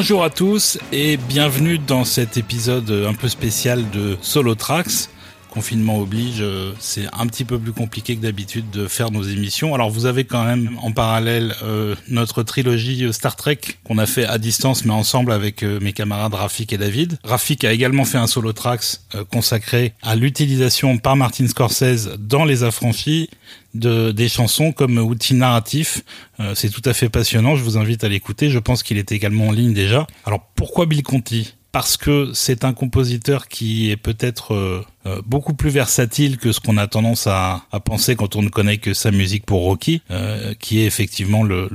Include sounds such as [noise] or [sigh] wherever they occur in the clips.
Bonjour à tous et bienvenue dans cet épisode un peu spécial de Solo Tracks. Confinement oblige, euh, c'est un petit peu plus compliqué que d'habitude de faire nos émissions. Alors vous avez quand même en parallèle euh, notre trilogie euh, Star Trek qu'on a fait à distance mais ensemble avec mes camarades Rafik et David. Rafik a également fait un solo tracks consacré à l'utilisation par Martin Scorsese dans Les Affranchis de, des chansons comme outil narratif. c'est tout à fait passionnant, je vous invite à l'écouter. Je pense qu'il est également en ligne déjà. Alors pourquoi Bill Conti? Parce que c'est un compositeur qui est peut-être euh, euh, beaucoup plus versatile que ce qu'on a tendance à, penser quand on ne connaît que sa musique pour Rocky, euh, qui est effectivement le,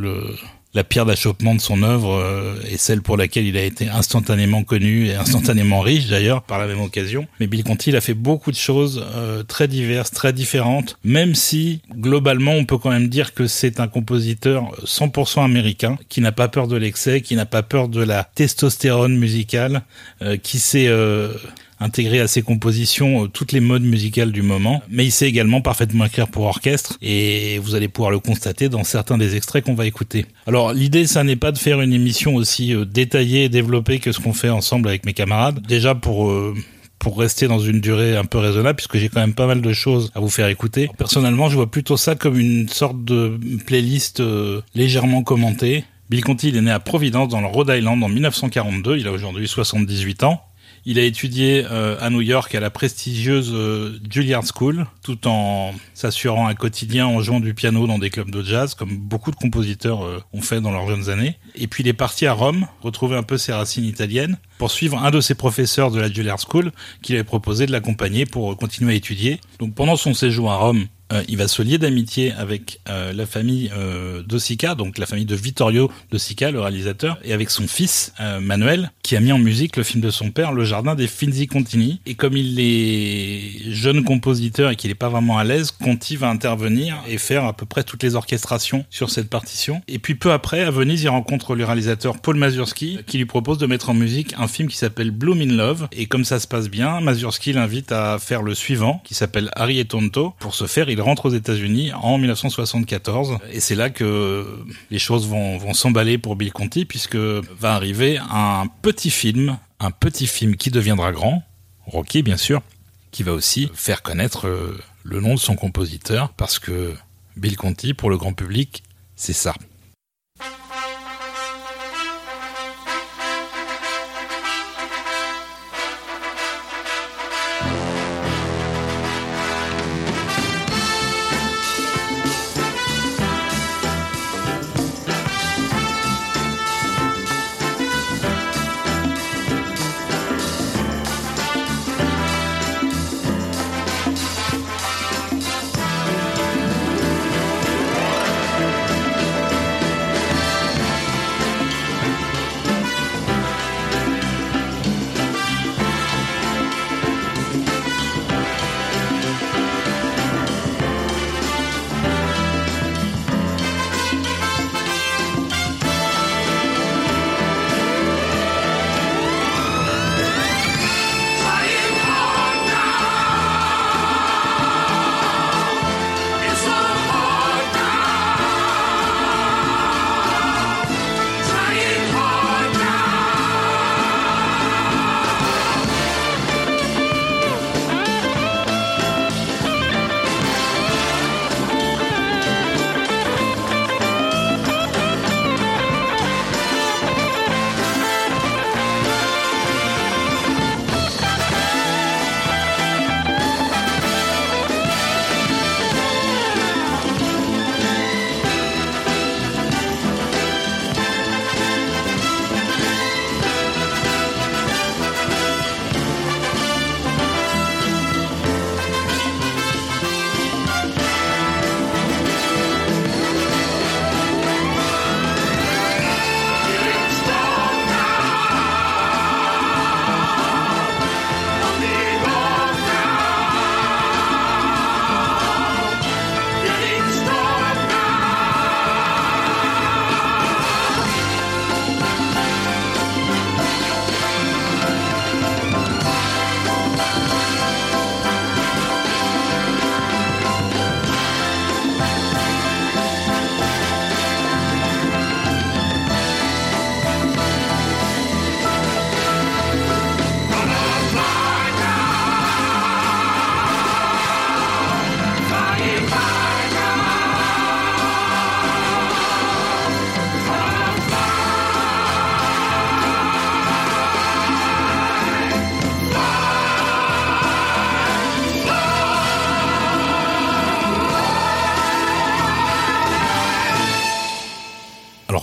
la pierre d'achoppement de son œuvre euh, est celle pour laquelle il a été instantanément connu et instantanément riche d'ailleurs par la même occasion. Mais Bill Conti, il a fait beaucoup de choses euh, très diverses, très différentes, même si globalement on peut quand même dire que c'est un compositeur 100% américain qui n'a pas peur de l'excès, qui n'a pas peur de la testostérone musicale, euh, qui sait intégrer à ses compositions euh, toutes les modes musicales du moment, mais il sait également parfaitement écrire pour orchestre et vous allez pouvoir le constater dans certains des extraits qu'on va écouter. Alors l'idée ça n'est pas de faire une émission aussi euh, détaillée et développée que ce qu'on fait ensemble avec mes camarades. Déjà pour euh, pour rester dans une durée un peu raisonnable, puisque j'ai quand même pas mal de choses à vous faire écouter. Personnellement, je vois plutôt ça comme une sorte de playlist légèrement commentée. Bill Conti, il est né à Providence, dans le Rhode Island, en 1942. Il a aujourd'hui 78 ans. Il a étudié euh, à New York à la prestigieuse euh, Juilliard School, tout en s'assurant un quotidien en jouant du piano dans des clubs de jazz, comme beaucoup de compositeurs euh, ont fait dans leurs jeunes années. Et puis il est parti à Rome, retrouver un peu ses racines italiennes, pour suivre un de ses professeurs de la Juilliard School, qui lui avait proposé de l'accompagner pour continuer à étudier. Donc pendant son séjour à Rome, euh, il va se lier d'amitié avec euh, la famille euh, d'Osica, donc la famille de Vittorio d'Osica, le réalisateur, et avec son fils euh, Manuel, qui a mis en musique le film de son père, Le Jardin des Finzi Contini. Et comme il est jeune compositeur et qu'il n'est pas vraiment à l'aise, Conti va intervenir et faire à peu près toutes les orchestrations sur cette partition. Et puis peu après, à Venise, il rencontre le réalisateur Paul Mazurski, qui lui propose de mettre en musique un film qui s'appelle Bloom in Love. Et comme ça se passe bien, Mazurski l'invite à faire le suivant, qui s'appelle Harry et Tonto. Pour ce faire, rentre aux États-Unis en 1974 et c'est là que les choses vont, vont s'emballer pour Bill Conti puisque va arriver un petit film, un petit film qui deviendra grand, Rocky bien sûr, qui va aussi faire connaître euh, le nom de son compositeur parce que Bill Conti pour le grand public, c'est ça.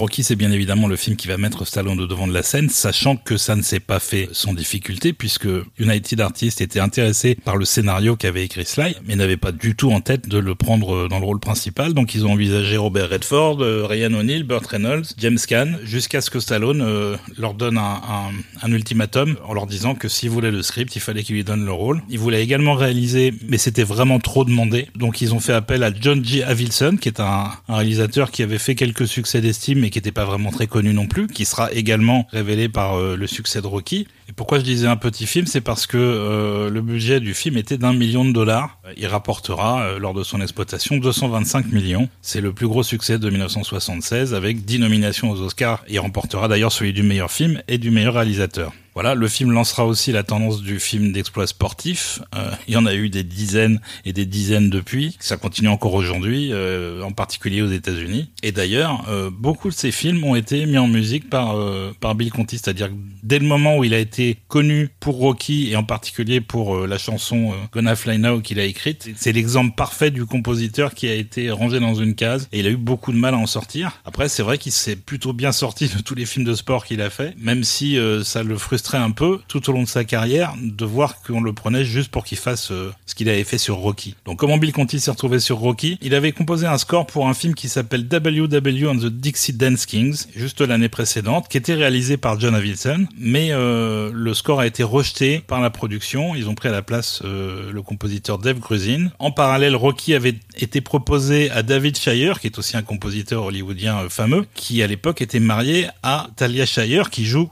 Rocky, c'est bien évidemment le film qui va mettre Stallone au devant de la scène, sachant que ça ne s'est pas fait sans difficulté, puisque United Artists était intéressé par le scénario qu'avait écrit Sly, mais n'avait pas du tout en tête de le prendre dans le rôle principal. Donc ils ont envisagé Robert Redford, euh, Ryan O'Neill, Burt Reynolds, James Caan, jusqu'à ce que Stallone euh, leur donne un, ultimatum en leur disant que s'ils voulaient le script, il fallait qu'il lui donne le rôle. Il voulait également réaliser, mais c'était vraiment trop demandé. Donc ils ont fait appel à John G. Avildsen, qui est un, un réalisateur qui avait fait quelques succès d'estime, mais qui n'était pas vraiment très connu non plus, qui sera également révélé par euh, le succès de Rocky. Et pourquoi je disais un petit film, c'est parce que euh, le budget du film était d'un million de dollars. Il rapportera, euh, lors de son exploitation, 225 millions. C'est le plus gros succès de 1976, avec 10 nominations aux Oscars. Il remportera d'ailleurs celui du meilleur film et du meilleur réalisateur. Voilà, le film lancera aussi la tendance du film d'exploit sportif. Euh, il y en a eu des dizaines et des dizaines depuis. Ça continue encore aujourd'hui, euh, en particulier aux États-Unis. Et d'ailleurs, euh, beaucoup de ces films ont été mis en musique par euh, par Bill Conti, c'est-à-dire dès le moment où il a été connu pour Rocky et en particulier pour euh, la chanson Gonna Fly Now qu'il a écrite, c'est l'exemple parfait du compositeur qui a été rangé dans une case et il a eu beaucoup de mal à en sortir. Après, c'est vrai qu'il s'est plutôt bien sorti de tous les films de sport qu'il a fait, même si ça le frustre un peu tout au long de sa carrière de voir qu'on le prenait juste pour qu'il fasse euh, ce qu'il avait fait sur Rocky. Donc comment Bill Conti s'est retrouvé sur Rocky? Il avait composé un score pour un film qui s'appelle WW and the Dixie Dance Kings, juste l'année précédente, qui était réalisé par John Avildsen, mais euh, le score a été rejeté par la production. Ils ont pris à la place euh, le compositeur Dave Grusin. En parallèle, Rocky avait été proposé à David Shire, qui est aussi un compositeur hollywoodien fameux, qui à l'époque était marié à Talia Shire, qui joue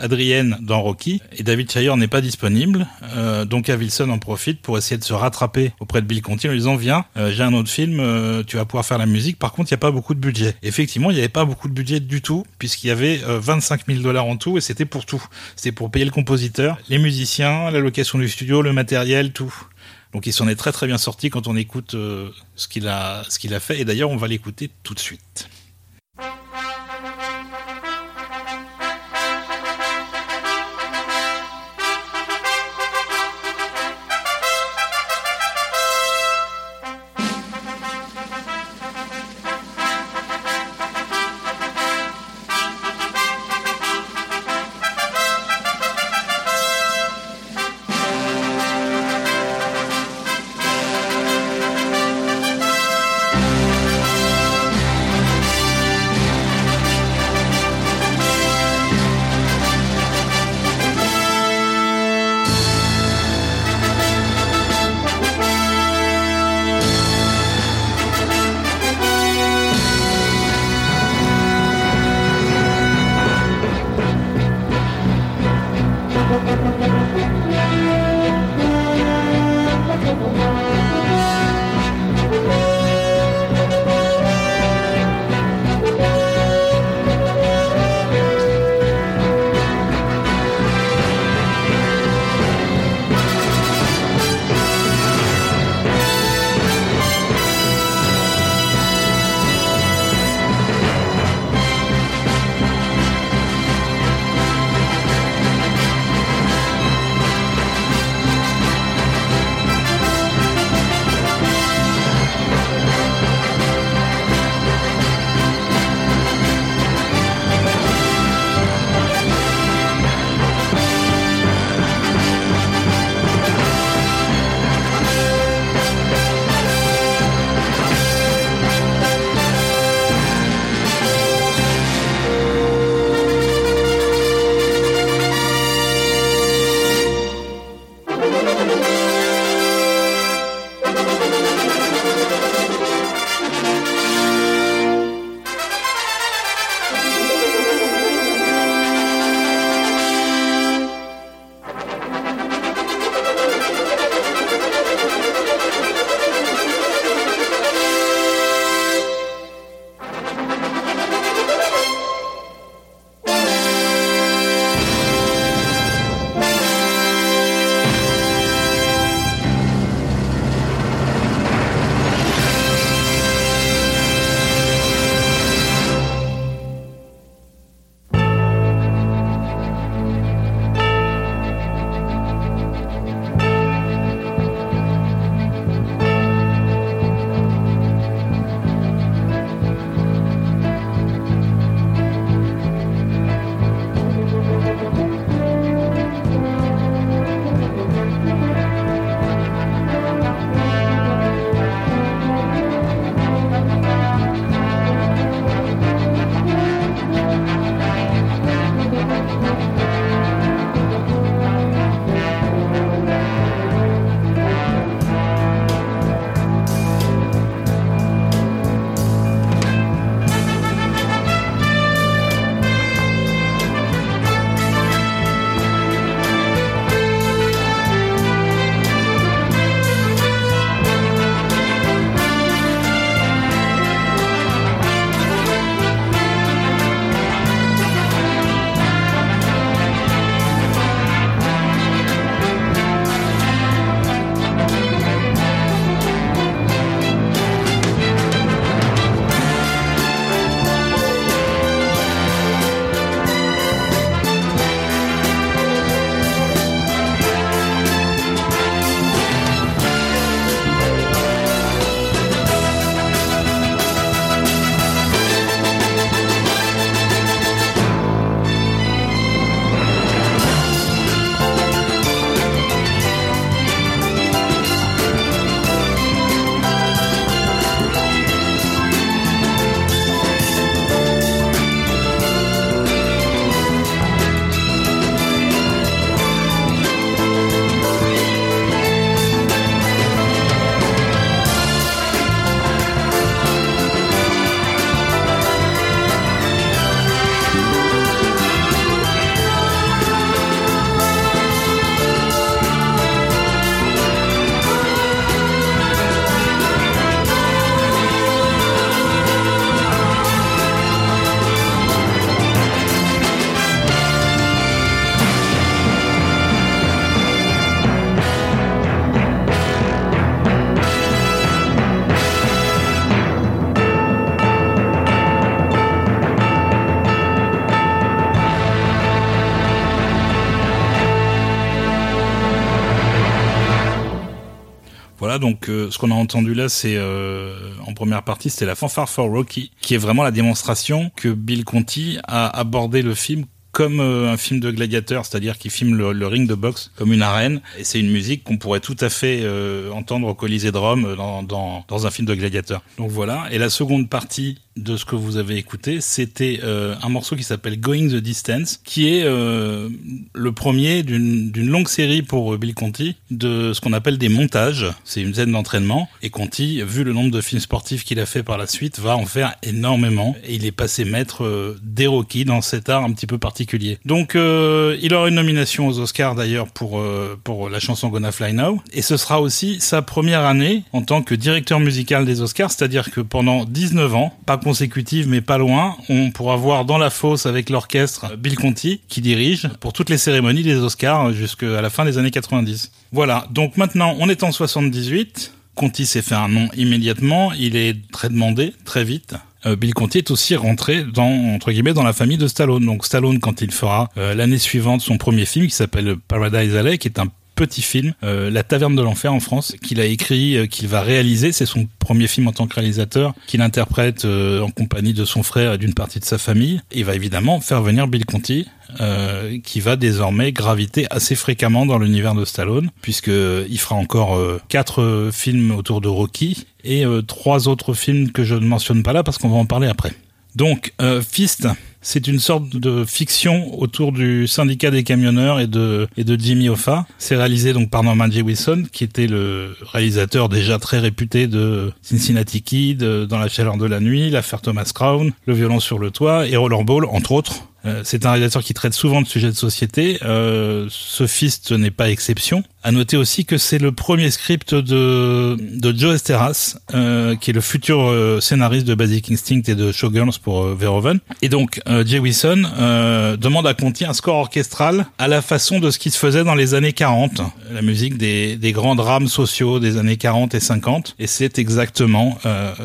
Adrienne dans Rocky. Et David Shire n'est pas disponible, euh, donc Avildsen en profite pour essayer de se rattraper auprès de Bill Conti en lui disant viens, euh, j'ai un autre film, euh, tu vas pouvoir faire la musique. Par contre, il n'y a pas beaucoup de budget. Effectivement, il n'y avait pas beaucoup de budget du tout, puisqu'il y avait 25 000 dollars en tout, et c'était pour tout. C'était pour payer le compositeur, les musiciens, la location du studio, le matériel, tout. Donc il s'en est très très bien sorti quand on écoute ce qu'il a fait et d'ailleurs on va l'écouter tout de suite. Donc euh, ce qu'on a entendu là, c'est euh, en première partie, c'était la fanfare for Rocky, qui est vraiment la démonstration que Bill Conti a abordé le film comme euh, un film de gladiateur, c'est-à-dire qu'il filme le, ring de boxe comme une arène. Et c'est une musique qu'on pourrait tout à fait euh, entendre au Colisée de Rome dans, dans, dans, un film de gladiateur. Donc voilà. Et la seconde partie de ce que vous avez écouté, c'était euh, un morceau qui s'appelle Going the Distance, qui est euh, le premier d'une longue série pour Bill Conti de ce qu'on appelle des montages. C'est une scène d'entraînement et Conti, vu le nombre de films sportifs qu'il a fait par la suite, va en faire énormément et il est passé maître euh, des Rocky dans cet art un petit peu particulier. Donc euh, il aura une nomination aux Oscars d'ailleurs pour euh, pour la chanson Gonna Fly Now et ce sera aussi sa première année en tant que directeur musical des Oscars, c'est-à-dire que pendant 19 ans, consécutive, mais pas loin, on pourra voir dans la fosse avec l'orchestre Bill Conti, qui dirige pour toutes les cérémonies des Oscars jusqu'à la fin des années 90. Voilà, donc maintenant on est en 78. Conti s'est fait un nom immédiatement, il est très demandé, très vite. Euh, Bill Conti est aussi rentré dans entre guillemets dans la famille de Stallone. Donc Stallone quand il fera euh, l'année suivante son premier film qui s'appelle Paradise Alley qui est un petit film, euh, La Taverne de l'Enfer en France, qu'il a écrit, euh, qu'il va réaliser. C'est son premier film en tant que réalisateur, qu'il interprète euh, en compagnie de son frère et d'une partie de sa famille. Il va évidemment faire venir Bill Conti, qui va désormais graviter assez fréquemment dans l'univers de Stallone, puisque il fera encore quatre films autour de Rocky et trois autres films que je ne mentionne pas là parce qu'on va en parler après. Donc, Fist, c'est une sorte de fiction autour du syndicat des camionneurs et de, et de Jimmy Hoffa. C'est réalisé donc par Norman J. Wilson, qui était le réalisateur déjà très réputé de Cincinnati Kid, Dans la chaleur de la nuit, L'affaire Thomas Crown, Le violon sur le toit et Rollerball, entre autres. Euh, c'est un réalisateur qui traite souvent de sujets de société. Euh, n'est pas exception. À noter aussi que c'est le premier script de, de Joe Esteras, euh, qui est le futur euh, scénariste de Basic Instinct et de Showgirls pour euh, Verhoeven. Et donc, Jay Wilson demande à Conti un score orchestral à la façon de ce qui se faisait dans les années 40, la musique des, des grands drames sociaux des années 40 et 50. Et c'est exactement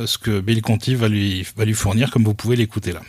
ce que Bill Conti va lui, va lui fournir, comme vous pouvez l'écouter là.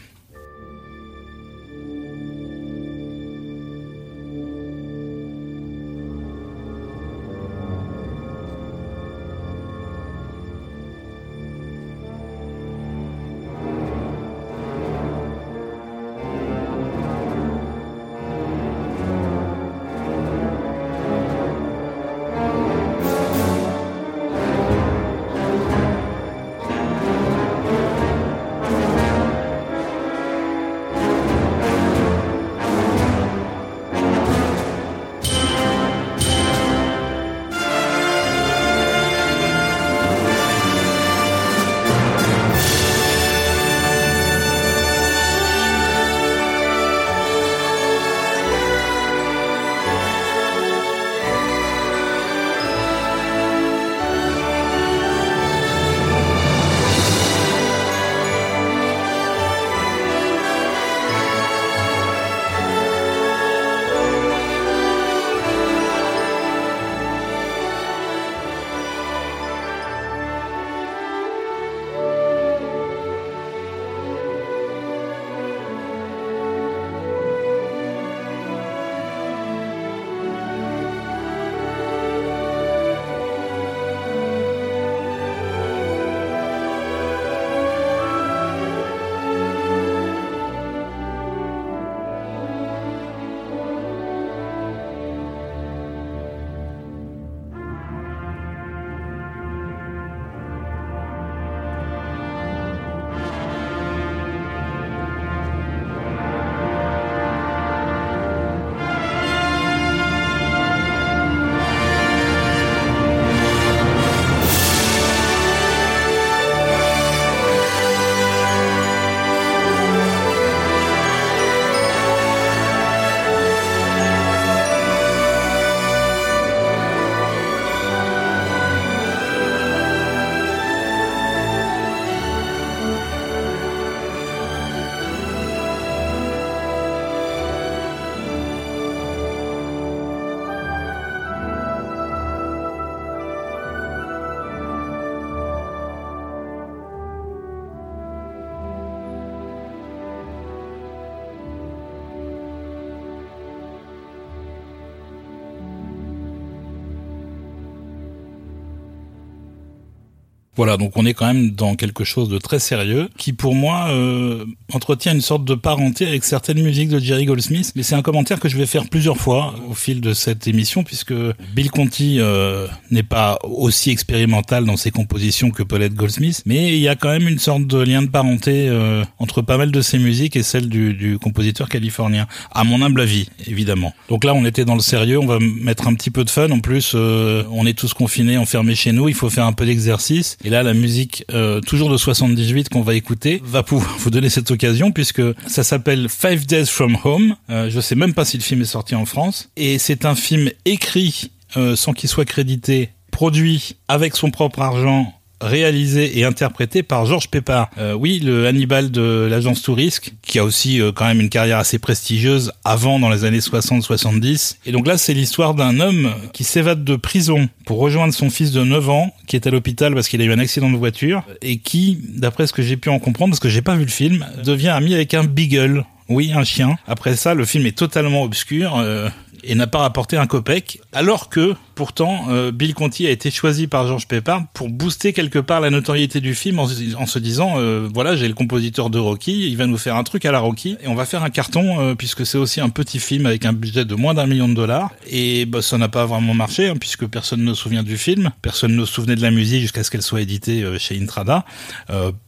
Voilà, donc on est quand même dans quelque chose de très sérieux qui pour moi euh, entretient une sorte de parenté avec certaines musiques de Jerry Goldsmith. Mais c'est un commentaire que je vais faire plusieurs fois au fil de cette émission puisque Bill Conti euh, n'est pas aussi expérimental dans ses compositions que Paulette Goldsmith, mais il y a quand même une sorte de lien de parenté euh, entre pas mal de ses musiques et celle du, du compositeur californien, à mon humble avis, évidemment. Donc là, on était dans le sérieux, on va mettre un petit peu de fun. En plus, euh, on est tous confinés, enfermés chez nous, il faut faire un peu d'exercice. Et là, la musique, euh, toujours de 78 qu'on va écouter, va pouvoir [laughs] vous donner cette occasion puisque ça s'appelle Five Days from Home. Euh, je sais même pas si le film est sorti en France. Et c'est un film écrit euh, sans qu'il soit crédité, produit avec son propre argent réalisé et interprété par Georges Pépard. Euh, oui, le Hannibal de l'agence Tourisque, qui a aussi euh, quand même une carrière assez prestigieuse avant dans les années 60-70. Et donc là, c'est l'histoire d'un homme qui s'évade de prison pour rejoindre son fils de 9 ans, qui est à l'hôpital parce qu'il a eu un accident de voiture, et qui, d'après ce que j'ai pu en comprendre, parce que j'ai pas vu le film, devient ami avec un beagle. Oui, un chien. Après ça, le film est totalement obscur. Euh, et n'a pas rapporté un copec, alors que pourtant euh, Bill Conti a été choisi par George Pepper pour booster quelque part la notoriété du film en, en se disant euh, voilà j'ai le compositeur de Rocky, il va nous faire un truc à la Rocky et on va faire un carton euh, puisque c'est aussi un petit film avec un budget de moins d'un million de dollars et bah, ça n'a pas vraiment marché hein, puisque personne ne se souvient du film, personne ne se souvenait de la musique jusqu'à ce qu'elle soit éditée chez Intrada.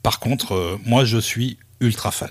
par contre moi je suis ultra fan.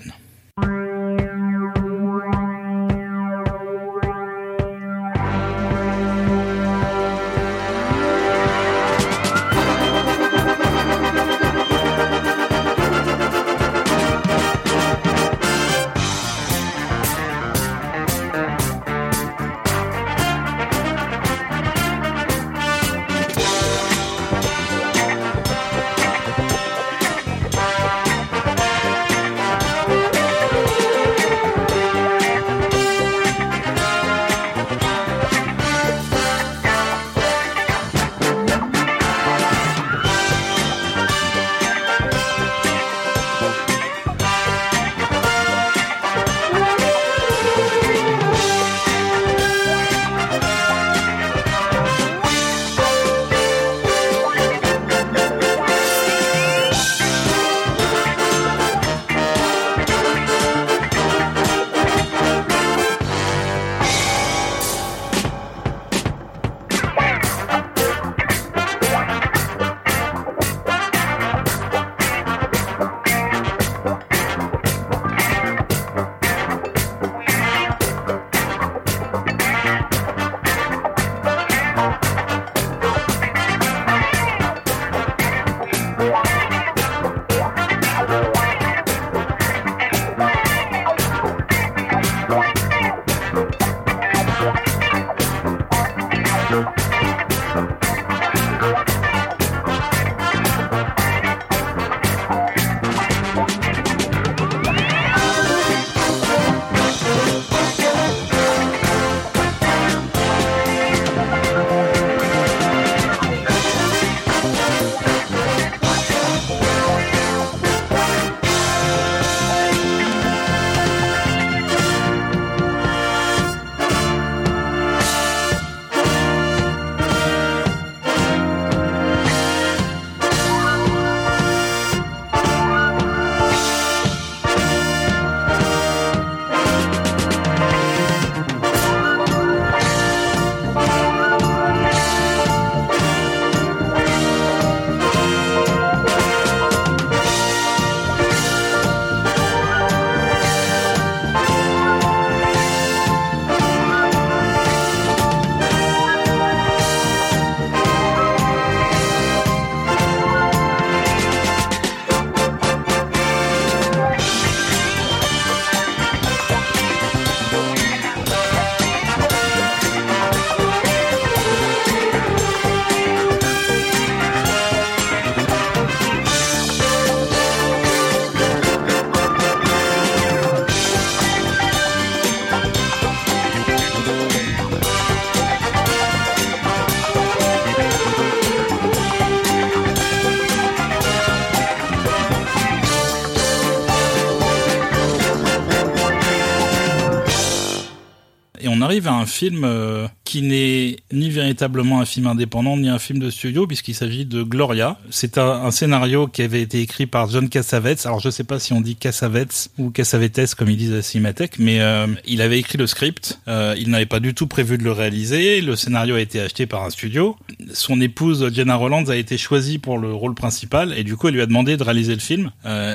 Un film euh, qui n'est ni véritablement un film indépendant ni un film de studio puisqu'il s'agit de Gloria. C'est un, scénario qui avait été écrit par John Cassavetes. Alors je sais pas si on dit Cassavetes ou Cassavetes comme ils disent à Cinémathèque, mais euh, il avait écrit le script. Euh, il n'avait pas du tout prévu de le réaliser. Le scénario a été acheté par un studio. Son épouse Jenna Rollins a été choisie pour le rôle principal et du coup elle lui a demandé de réaliser le film.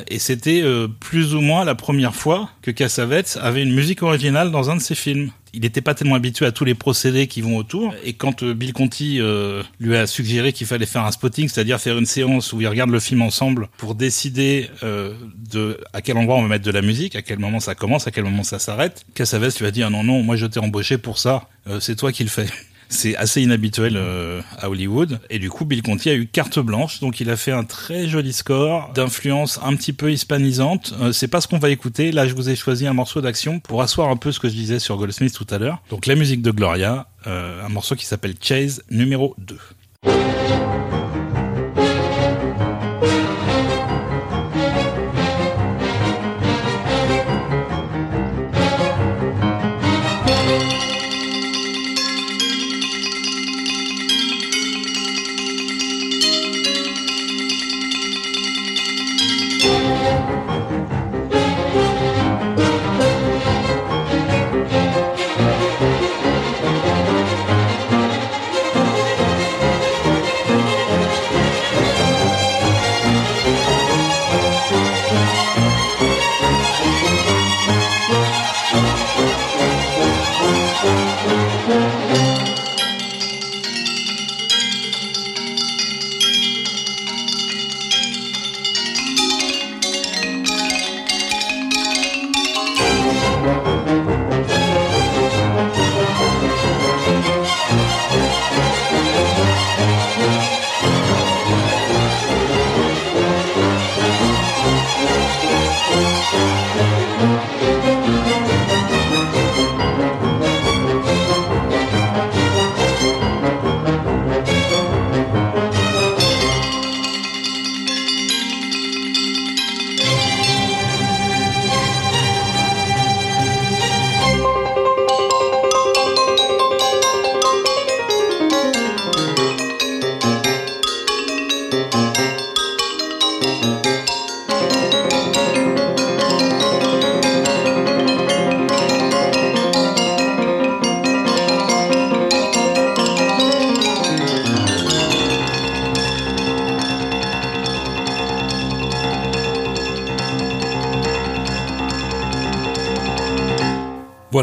et c'était plus ou moins la première fois que Cassavetes avait une musique originale dans un de ses films il n'était pas tellement habitué à tous les procédés qui vont autour. Et quand euh, Bill Conti euh, lui a suggéré qu'il fallait faire un spotting, c'est-à-dire faire une séance où ils regardent le film ensemble pour décider euh, de à quel endroit on va mettre de la musique, à quel moment ça commence, à quel moment ça s'arrête, Cassavetes lui a dit ah non non, moi je t'ai embauché pour ça, c'est toi qui le fais. C'est assez inhabituel euh, à Hollywood. Et du coup, Bill Conti a eu carte blanche. Donc, il a fait un très joli score d'influence un petit peu hispanisante. Euh, c'est pas ce qu'on va écouter. Là, je vous ai choisi un morceau d'action pour asseoir un peu ce que je disais sur Goldsmith tout à l'heure. Donc, la musique de Gloria, euh, un morceau qui s'appelle Chase numéro 2.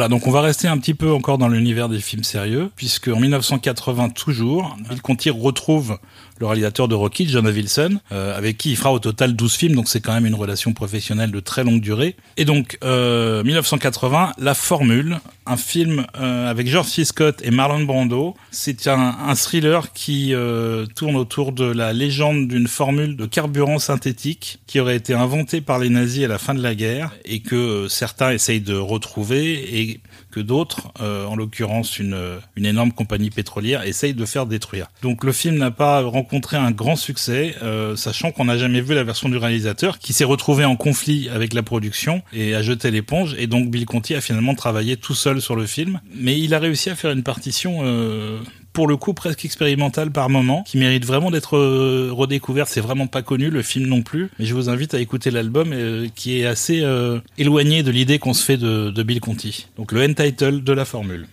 Voilà, donc on va rester un petit peu encore dans l'univers des films sérieux, puisque en 1980 toujours, Bill Conti retrouve le réalisateur de Rocky, John Wilson, euh, avec qui il fera au total 12 films, donc c'est quand même une relation professionnelle de très longue durée. Et donc, euh, 1980, La Formule, un film euh, avec George C. Scott et Marlon Brando. C'est un, un, thriller qui euh, tourne autour de la légende d'une formule de carburant synthétique qui aurait été inventée par les nazis à la fin de la guerre et que certains essayent de retrouver et que d'autres, euh, en l'occurrence une, une énorme compagnie pétrolière, essayent de faire détruire. Donc le film n'a pas rencontré un grand succès, euh, sachant qu'on n'a jamais vu la version du réalisateur, qui s'est retrouvé en conflit avec la production et a jeté l'éponge, et donc Bill Conti a finalement travaillé tout seul sur le film, mais il a réussi à faire une partition euh, pour le coup presque expérimental par moment, qui mérite vraiment d'être euh, redécouverte. C'est vraiment pas connu le film non plus, mais je vous invite à écouter l'album euh, qui est assez euh, éloigné de l'idée qu'on se fait de, de Bill Conti. Donc le end title de la formule.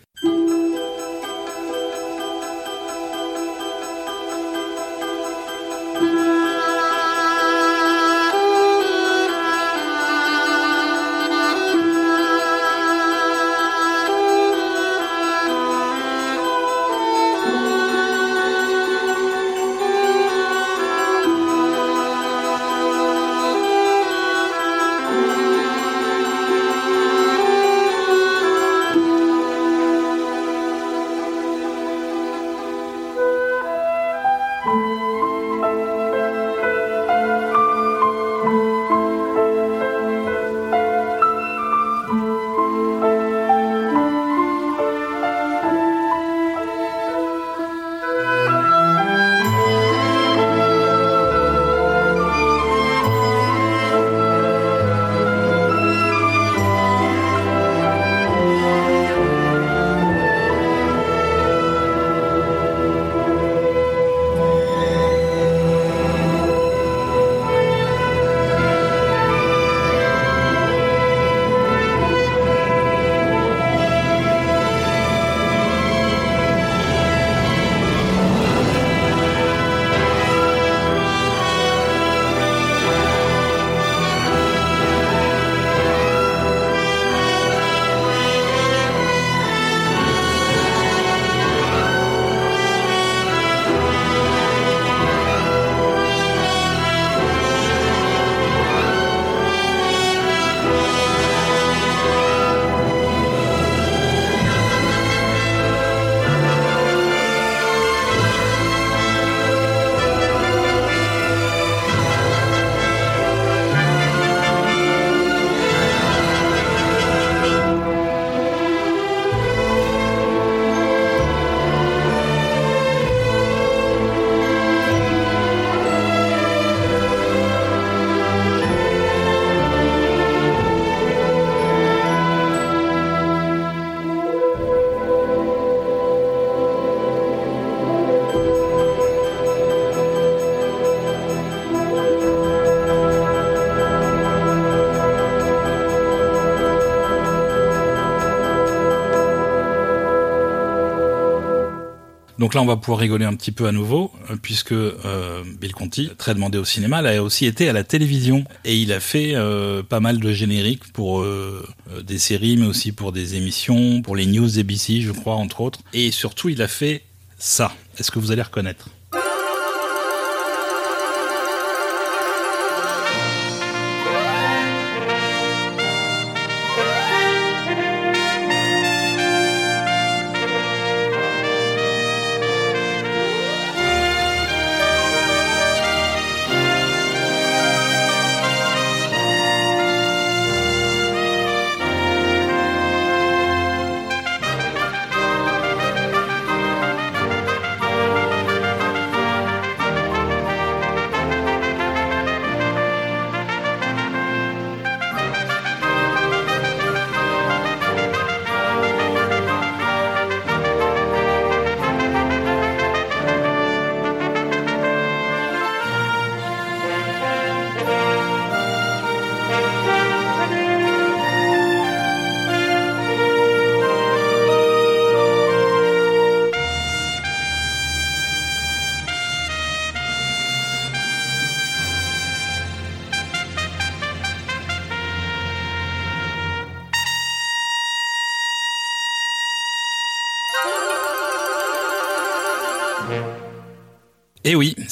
Donc là, on va pouvoir rigoler un petit peu à nouveau, euh, puisque euh, Bill Conti, très demandé au cinéma, a aussi été à la télévision. Et il a fait euh, pas mal de génériques pour des séries, mais aussi pour des émissions, pour les news ABC, je crois, entre autres. Et surtout, il a fait ça. Est-ce que vous allez reconnaître?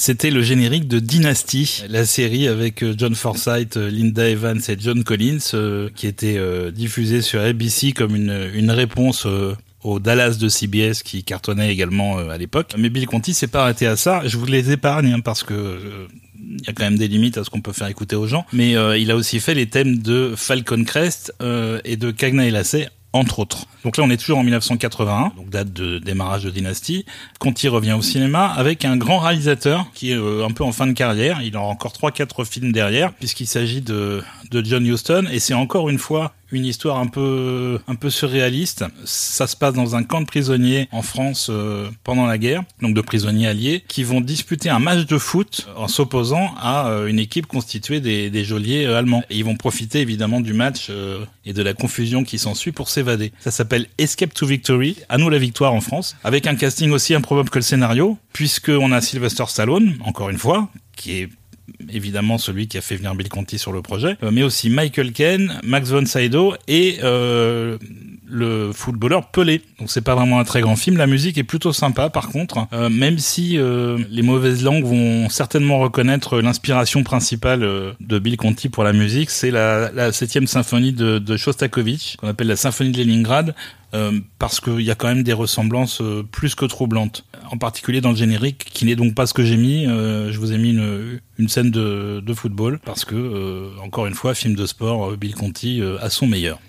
C'était le générique de Dynasty, la série avec euh, John Forsythe, euh, Linda Evans et John Collins, euh, qui était diffusée sur ABC comme une, réponse au Dallas de CBS qui cartonnait également à l'époque. Mais Bill Conti s'est pas arrêté à ça. Je vous les épargne hein, parce que il y a quand même des limites à ce qu'on peut faire écouter aux gens. Mais il a aussi fait les thèmes de Falcon Crest et de Cagna et entre autres. Donc là, on est toujours en 1981, donc date de démarrage de Dynasty. Conti revient au cinéma avec un grand réalisateur qui est euh, un peu en fin de carrière. Il a encore trois, quatre films derrière, puisqu'il s'agit de, de John Huston, et c'est encore une fois une histoire un peu un peu surréaliste. Ça se passe dans un camp de prisonniers en France euh, pendant la guerre, donc de prisonniers alliés qui vont disputer un match de foot en s'opposant à euh, une équipe constituée des, des geôliers euh, allemands. Et ils vont profiter évidemment du match et de la confusion qui s'ensuit pour s'évader. Ça s'appelle Escape to Victory, à nous la victoire en France, avec un casting aussi improbable que le scénario, puisque on a Sylvester Stallone, encore une fois, qui est évidemment celui qui a fait venir Bill Conti sur le projet, euh, mais aussi Michael Ken, Max von Sydow et euh, le footballeur Pelé. Donc c'est pas vraiment un très grand film. La musique est plutôt sympa par contre, euh, même si les mauvaises langues vont certainement reconnaître l'inspiration principale de Bill Conti pour la musique, c'est la, septième symphonie de, Shostakovich, qu'on appelle la symphonie de Leningrad, euh, parce qu'il y a quand même des ressemblances euh, plus que troublantes. En particulier dans le générique, qui n'est donc pas ce que j'ai mis. Euh, je vous ai mis une, une scène de, de, football, parce que, encore une fois, film de sport, Bill Conti à son meilleur.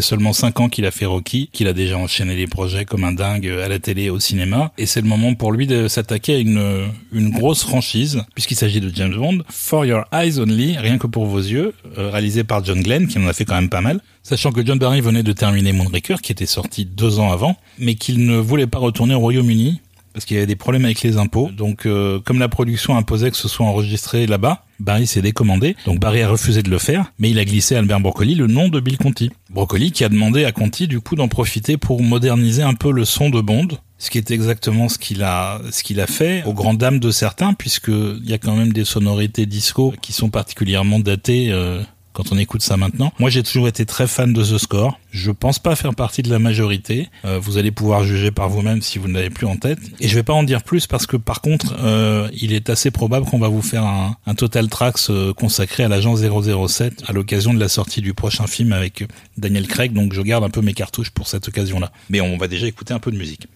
Fait seulement 5 ans qu'il a fait Rocky, qu'il a déjà enchaîné les projets comme un dingue à la télé au cinéma. Et c'est le moment pour lui de s'attaquer à une, une grosse franchise, puisqu'il s'agit de James Bond. For Your Eyes Only, rien que pour vos yeux, euh, réalisé par John Glenn, qui en a fait quand même pas mal. Sachant que John Barry venait de terminer Moonraker, qui était sorti deux ans avant, mais qu'il ne voulait pas retourner au Royaume-Uni parce qu'il y avait des problèmes avec les impôts. Donc, euh, comme la production imposait que ce soit enregistré là-bas, Barry s'est décommandé. Donc, Barry a refusé de le faire, mais il a glissé à Albert Broccoli le nom de Bill Conti. Broccoli qui a demandé à Conti, du coup, d'en profiter pour moderniser un peu le son de Bond. Ce qui est exactement ce qu'il a, ce qu'il a fait, aux grandes dames de certains, puisque il y a quand même des sonorités disco qui sont particulièrement datées, euh, quand on écoute ça maintenant. Moi, j'ai toujours été très fan de The Score. Je pense pas faire partie de la majorité. Euh, vous allez pouvoir juger par vous-même si vous ne l'avez plus en tête. Et je vais pas en dire plus parce que par contre, euh, il est assez probable qu'on va vous faire un, Total Tracks euh, consacré à l'agent 007 à l'occasion de la sortie du prochain film avec Daniel Craig. Donc je garde un peu mes cartouches pour cette occasion-là. Mais on va déjà écouter un peu de musique.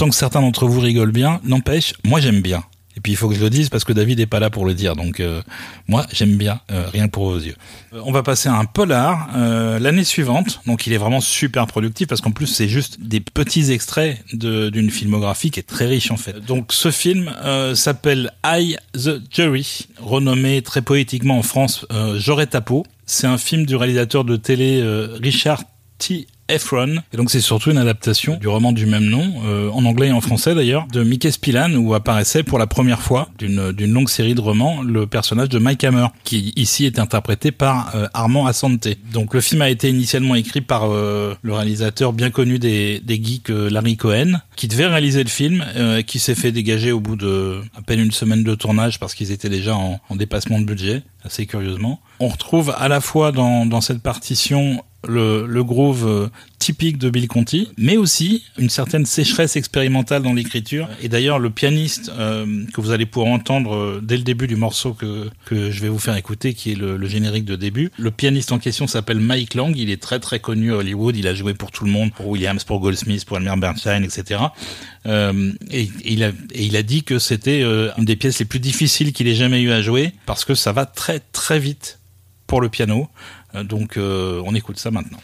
Sens que certains d'entre vous rigolent bien. N'empêche, moi j'aime bien. Et puis il faut que je le dise parce que David est pas là pour le dire. Donc euh, moi j'aime bien, euh, rien que pour vos yeux. Euh, on va passer à un polar l'année suivante. Donc il est vraiment super productif parce qu'en plus c'est juste des petits extraits d'une filmographie qui est très riche en fait. Donc ce film s'appelle I the Jury, renommé très poétiquement en France J'aurais ta peau. C'est un film du réalisateur de télé Richard T. Efron. Et donc c'est surtout une adaptation du roman du même nom, euh, en anglais et en français d'ailleurs, de Mickey Spillane, où apparaissait pour la première fois d'une longue série de romans le personnage de Mike Hammer, qui ici est interprété par euh, Armand Assante. Donc le film a été initialement écrit par euh, le réalisateur bien connu des, des geeks Larry Cohen, qui devait réaliser le film, qui s'est fait dégager au bout de à peine une semaine de tournage parce qu'ils étaient déjà en, en dépassement de budget, assez curieusement. On retrouve à la fois dans, dans cette partition le, groove euh, typique de Bill Conti, mais aussi une certaine sécheresse expérimentale dans l'écriture. Et d'ailleurs, le pianiste euh, que vous allez pouvoir entendre euh, dès le début du morceau que, je vais vous faire écouter, qui est le, générique de début, le pianiste en question s'appelle Mike Lang. Il est très très connu à Hollywood. Il a joué pour tout le monde, pour Williams, pour Goldsmith, pour Elmer Bernstein, etc. Et il a dit que c'était une des pièces les plus difficiles qu'il ait jamais eu à jouer parce que ça va très très vite pour le piano. Euh, donc euh, on écoute ça maintenant.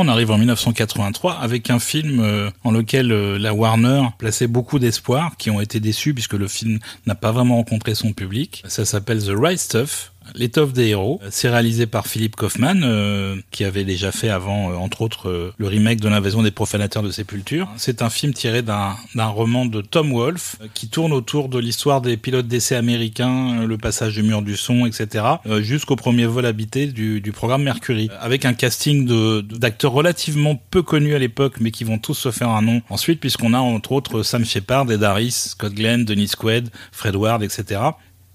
On arrive en 1983 avec un film euh, en lequel euh, la Warner plaçait beaucoup d'espoir, qui ont été déçus puisque le film n'a pas vraiment rencontré son public. Ça s'appelle The Right Stuff. L'étoffe des héros, c'est réalisé par Philippe Kaufman, euh, qui avait déjà fait avant, euh, entre autres, euh, le remake de l'invasion des profanateurs de Sépulture. C'est un film tiré d'un roman de Tom Wolfe, qui tourne autour de l'histoire des pilotes d'essai américains, le passage du mur du son, etc., jusqu'au premier vol habité du, du, programme Mercury, avec un casting d'acteurs relativement peu connus à l'époque, mais qui vont tous se faire un nom ensuite, puisqu'on a entre autres Sam Shepard, Ed Harris, Scott Glenn, Denis Quaid, Fred Ward, etc.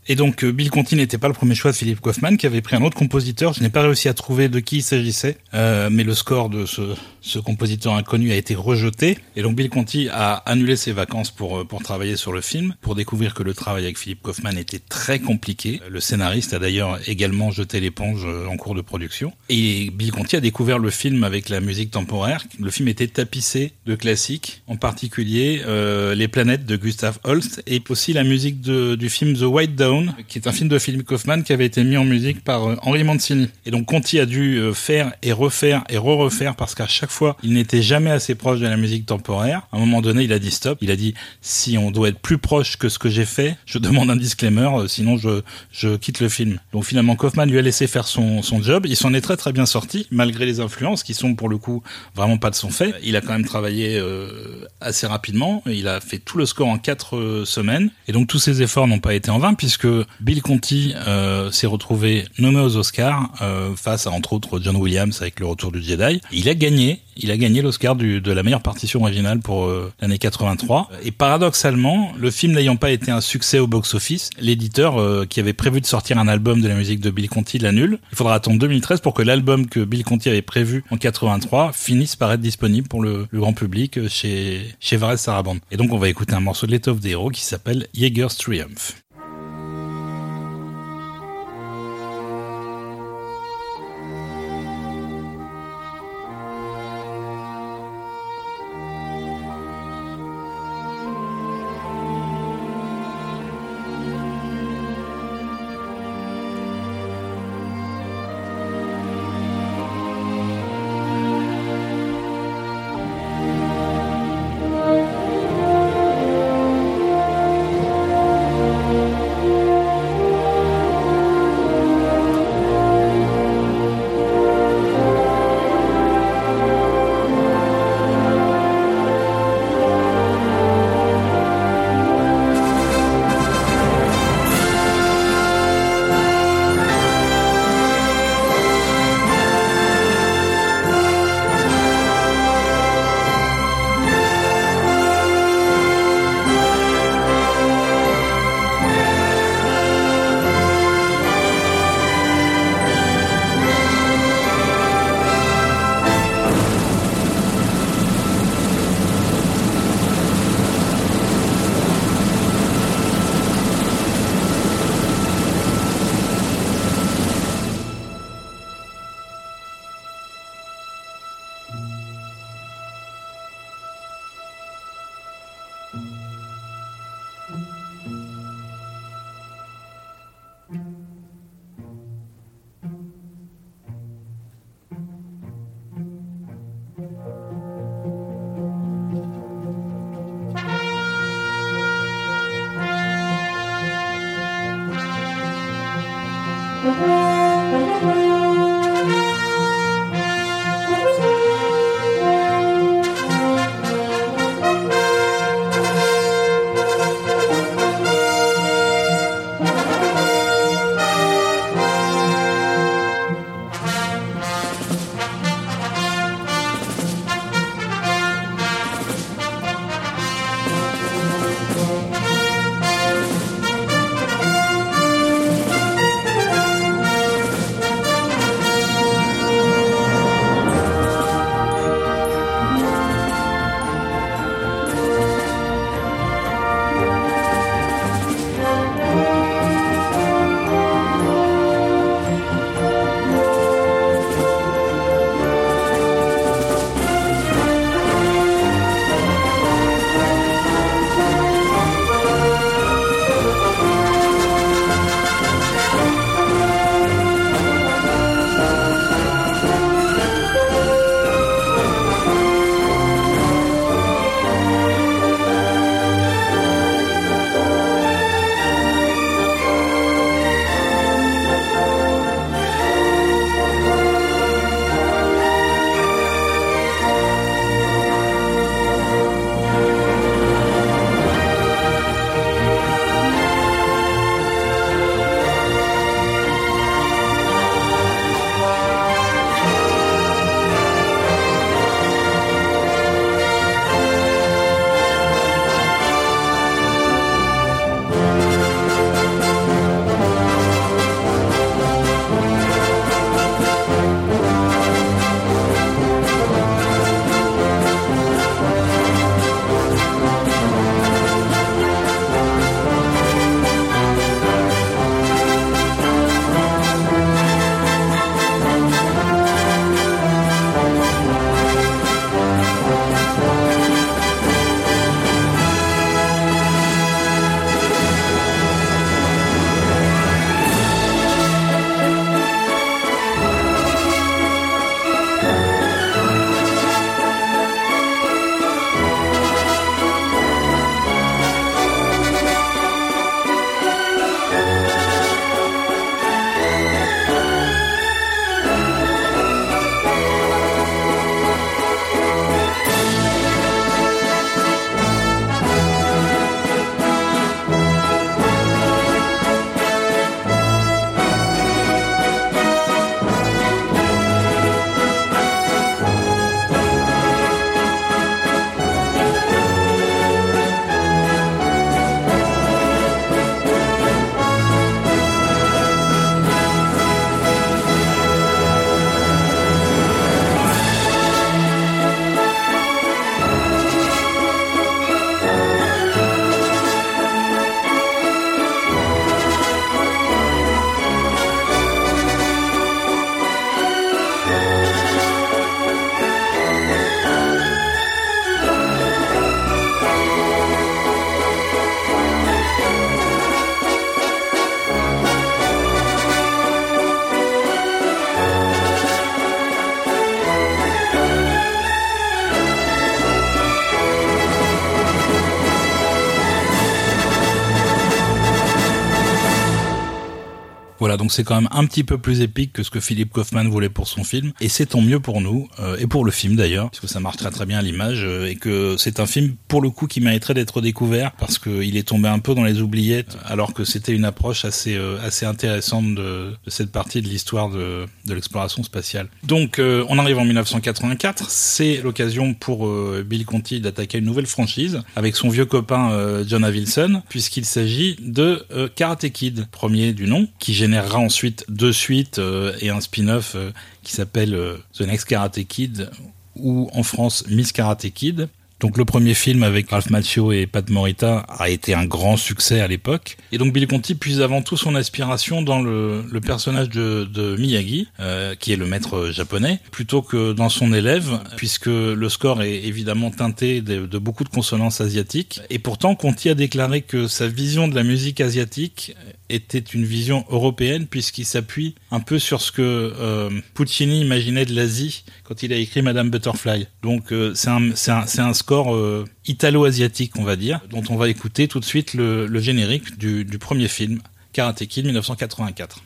Et donc euh, Bill Conti n'était pas le premier choix de Philippe Kaufman, qui avait pris un autre compositeur. Je n'ai pas réussi à trouver de qui il s'agissait, euh, mais le score de ce, ce, compositeur inconnu a été rejeté. Et donc Bill Conti a annulé ses vacances pour, euh, pour travailler sur le film, pour découvrir que le travail avec Philippe Kaufman était très compliqué. Le scénariste a d'ailleurs également jeté l'éponge en cours de production. Et Bill Conti a découvert le film avec la musique temporaire. Le film était tapissé de classiques, en particulier euh, Les planètes de Gustav Holst, et aussi la musique du film The White Down qui est un film de Philip Kaufman qui avait été mis en musique par euh, Henri Mancini. Et donc Conti a dû euh, faire et refaire et re-refaire parce qu'à chaque fois, il n'était jamais assez proche de la musique temporaire. À un moment donné, il a dit stop. Il a dit si on doit être plus proche que ce que j'ai fait, je demande un disclaimer, euh, sinon je, je quitte le film. Donc finalement, Kaufman lui a laissé faire son, son job. Il s'en est très très bien sorti, malgré les influences qui sont pour le coup vraiment pas de son fait. Il a quand même travaillé assez rapidement. Il a fait tout le score en quatre semaines. Et donc tous ses efforts n'ont pas été en vain puisque Bill Conti euh, s'est retrouvé nommé aux Oscars euh, face à entre autres John Williams avec le Retour du Jedi. Il a gagné, il a gagné l'Oscar de la meilleure partition originale pour euh, l'année 83. Et paradoxalement, le film n'ayant pas été un succès au box-office, l'éditeur qui avait prévu de sortir un album de la musique de Bill Conti l'annule. Il faudra attendre 2013 pour que l'album que Bill Conti avait prévu en 83 finisse par être disponible pour le, grand public chez chez Varese Sarabande. Et donc on va écouter un morceau de l'étoffe des héros qui s'appelle Jaeger's Triumph. Donc c'est quand même un petit peu plus épique que ce que Philippe Kaufman voulait pour son film, et c'est tant mieux pour nous, euh, et pour le film d'ailleurs, parce que ça marche très très bien à l'image, euh, et que c'est un film pour le coup qui mériterait d'être découvert, parce qu'il est tombé un peu dans les oubliettes, alors que c'était une approche assez euh, assez intéressante de, cette partie de l'histoire de, de l'exploration spatiale. Donc on arrive en 1984, c'est l'occasion pour Bill Conti d'attaquer une nouvelle franchise avec son vieux copain John Avildsen, puisqu'il s'agit de Karate Kid, premier du nom, qui générera ensuite deux suites euh, et un spin-off euh, qui s'appelle euh, The Next Karate Kid ou en France Miss Karate Kid. Donc le premier film avec Ralph Macchio et Pat Morita a été un grand succès à l'époque. Et donc Bill Conti puise avant tout son aspiration dans le, personnage de, Miyagi, qui est le maître japonais, plutôt que dans son élève, puisque le score est évidemment teinté de, de beaucoup de consonances asiatiques. Et pourtant Conti a déclaré que sa vision de la musique asiatique était une vision européenne puisqu'il s'appuie un peu sur ce que euh, Puccini imaginait de l'Asie quand il a écrit Madame Butterfly. Donc euh, c'est un, un, un, score euh, italo-asiatique, on va dire, dont on va écouter tout de suite le, générique du, du premier film, Karate Kid 1984.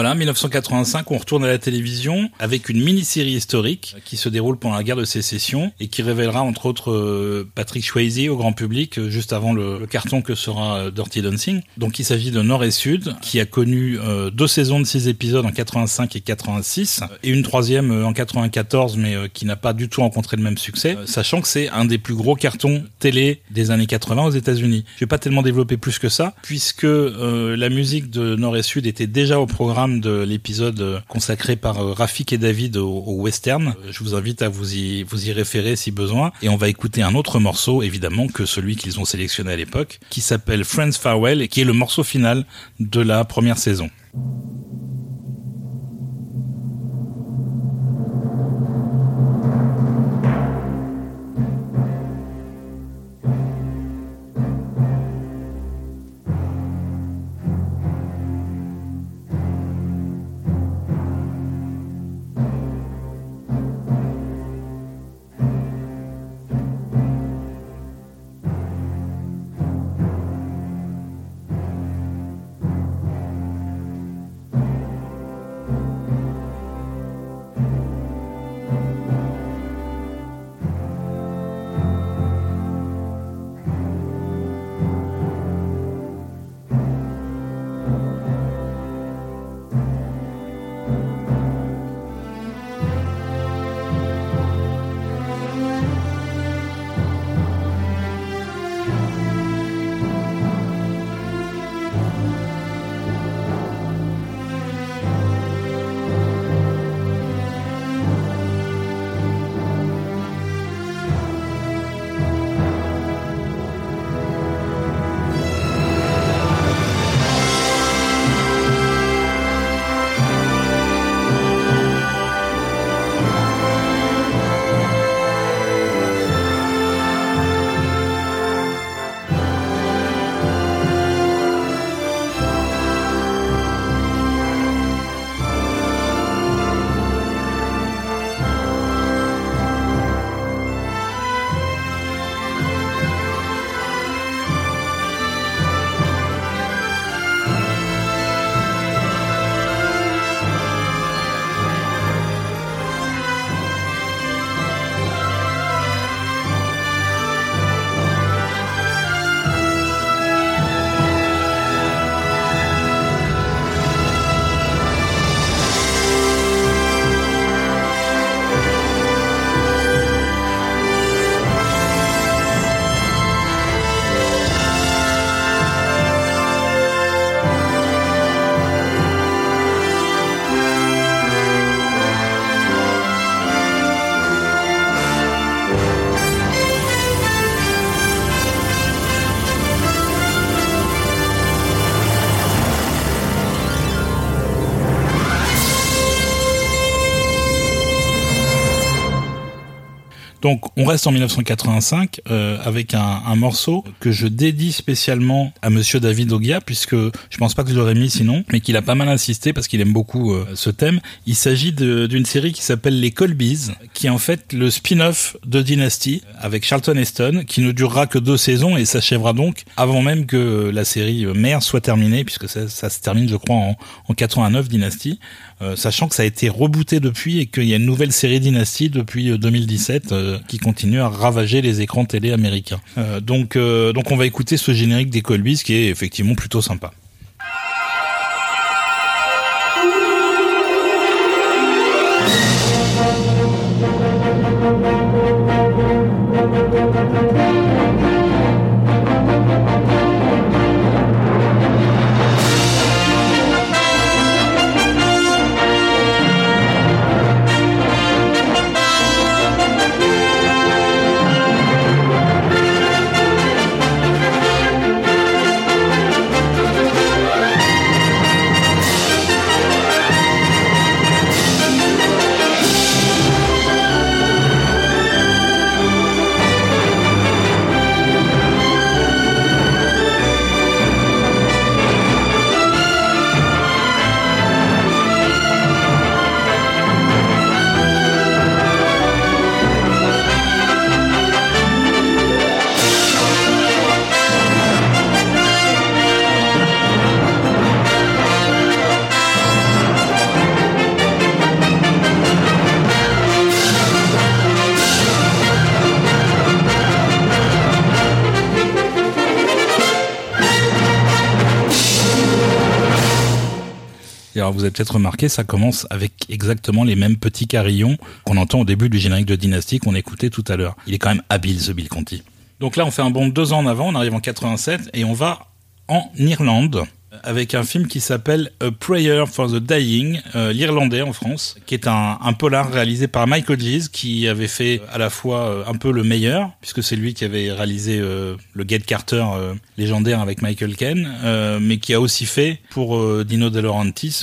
Voilà, 1985, on retourne à la télévision avec une mini-série historique qui se déroule pendant la guerre de sécession et qui révélera entre autres euh, Patrick Swayze au grand public euh, juste avant le, carton que sera euh, Dirty Dancing. Donc il s'agit de Nord et Sud qui a connu deux saisons de six épisodes en 85 et 86 et une troisième en 94 mais qui n'a pas du tout rencontré le même succès, sachant que c'est un des plus gros cartons télé des années 80 aux États-Unis. Je vais pas tellement développer plus que ça puisque la musique de Nord et Sud était déjà au programme de l'épisode consacré par euh, Rafik et David au, western. Euh, je vous invite à vous y, vous y référer si besoin. Et on va écouter un autre morceau, évidemment, que celui qu'ils ont sélectionné à l'époque, qui s'appelle Friends Farewell et qui est le morceau final de la première saison. Donc on reste en 1985 euh, avec un, morceau que je dédie spécialement à Monsieur David Ogia puisque je pense pas que je l'aurais mis sinon, mais qu'il a pas mal insisté parce qu'il aime beaucoup euh, ce thème. Il s'agit d'une série qui s'appelle Les Colbys, qui est en fait le spin-off de Dynasty avec Charlton Heston, qui ne durera que deux saisons et s'achèvera donc avant même que la série mère soit terminée puisque ça, ça se termine je crois en, en 89 Dynasty. Euh, sachant que ça a été rebooté depuis et qu'il y a une nouvelle série Dynasty depuis 2017 euh, euh, qui continue à ravager les écrans télé américains. donc, donc on va écouter ce générique des Colbys qui est effectivement plutôt sympa. Vous avez peut-être remarqué, ça commence avec exactement les mêmes petits carillons qu'on entend au début du générique de Dynasty qu'on écoutait tout à l'heure. Il est quand même habile ce Bill Conti. Donc là on fait un bond de deux ans en avant, on arrive en 87 et on va en Irlande avec un film qui s'appelle A Prayer for the Dying, euh, l'Irlandais en France, qui est un, polar réalisé par Michael Gies, qui avait fait à la fois euh, un peu le meilleur, puisque c'est lui qui avait réalisé euh, le Get Carter légendaire avec Michael Ken, mais qui a aussi fait pour Dino De Laurentiis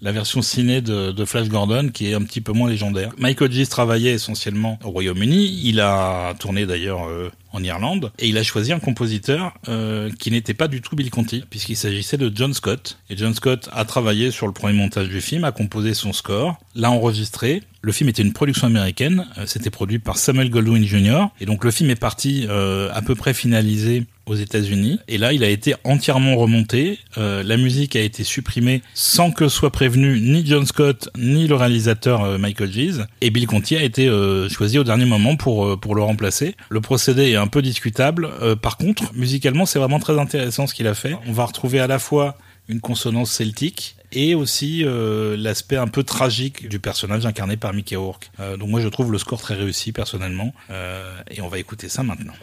la version ciné de, de, Flash Gordon, qui est un petit peu moins légendaire. Michael Gies travaillait essentiellement au Royaume-Uni, il a tourné d'ailleurs en Irlande, et il a choisi un compositeur euh, qui n'était pas du tout Bill Conti, puisqu'il s'agissait de John Scott. Et John Scott a travaillé sur le premier montage du film, a composé son score, l'a enregistré, le film était une production américaine, euh, c'était produit par Samuel Goldwyn Jr. Et donc le film est parti euh, à peu près finalisé aux États-Unis. Et là, il a été entièrement remonté. Euh, la musique a été supprimée sans que soit prévenu ni John Scott ni le réalisateur euh, Michael Gies. Et Bill Conti a été euh, choisi au dernier moment pour euh, pour le remplacer. Le procédé est un peu discutable. par contre, musicalement, c'est vraiment très intéressant ce qu'il a fait. On va retrouver à la fois une consonance celtique et aussi euh, l'aspect un peu tragique du personnage incarné par Mickey Rourke. Euh, donc moi je trouve le score très réussi personnellement euh, et on va écouter ça maintenant.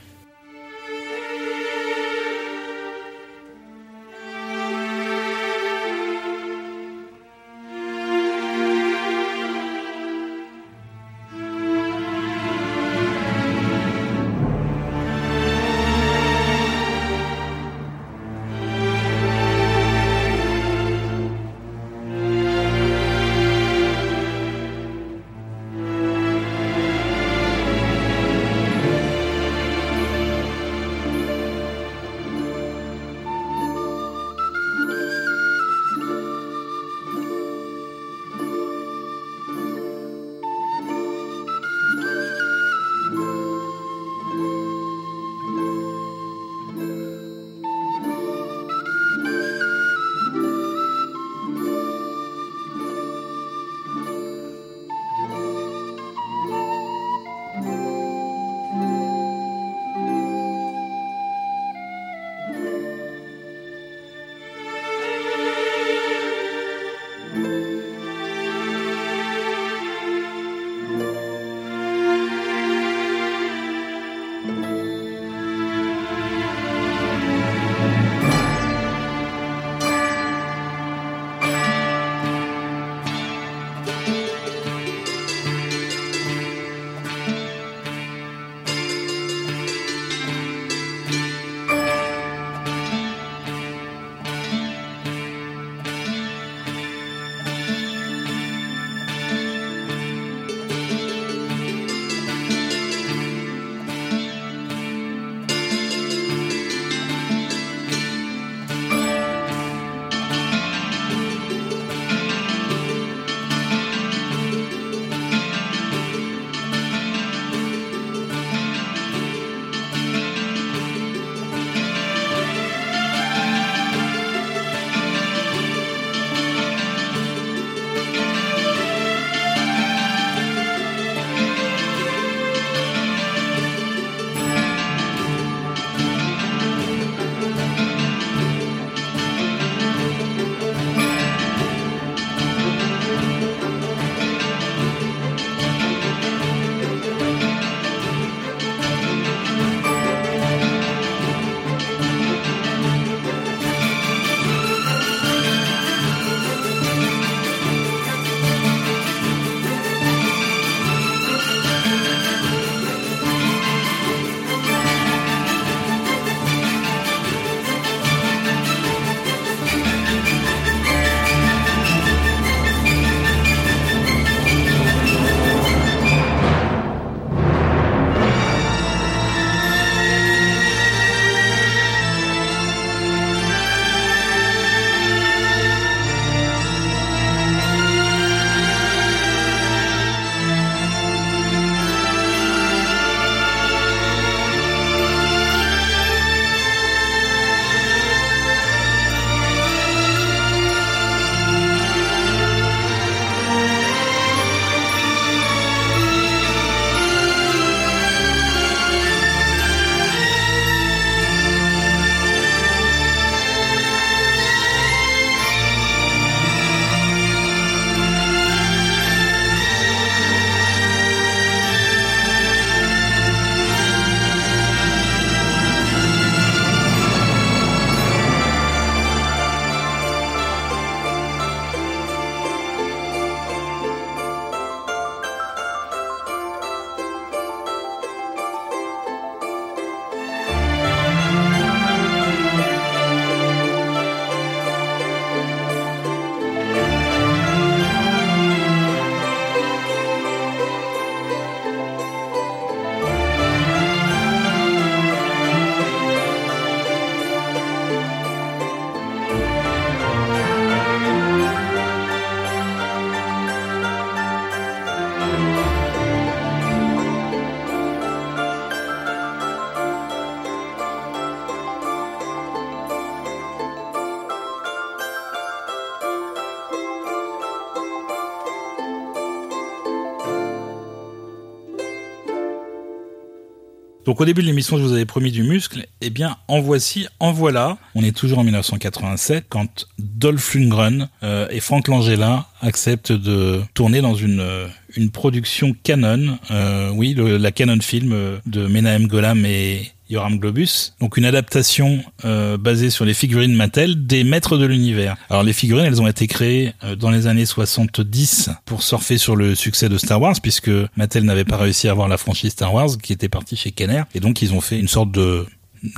Donc au début de l'émission, je vous avais promis du muscle. Eh bien, en voici, en voilà. On est toujours en 1987 quand Dolph Lundgren euh, et Frank Langella acceptent de tourner dans une euh, production Canon. Euh, oui, la Canon film de Menahem Golam et Yoram Globus, donc une adaptation euh, basée sur les figurines Mattel des maîtres de l'univers. Alors les figurines, elles ont été créées euh, dans les années 70 pour surfer sur le succès de Star Wars, puisque Mattel n'avait pas réussi à avoir la franchise Star Wars, qui était partie chez Kenner, et donc ils ont fait une sorte de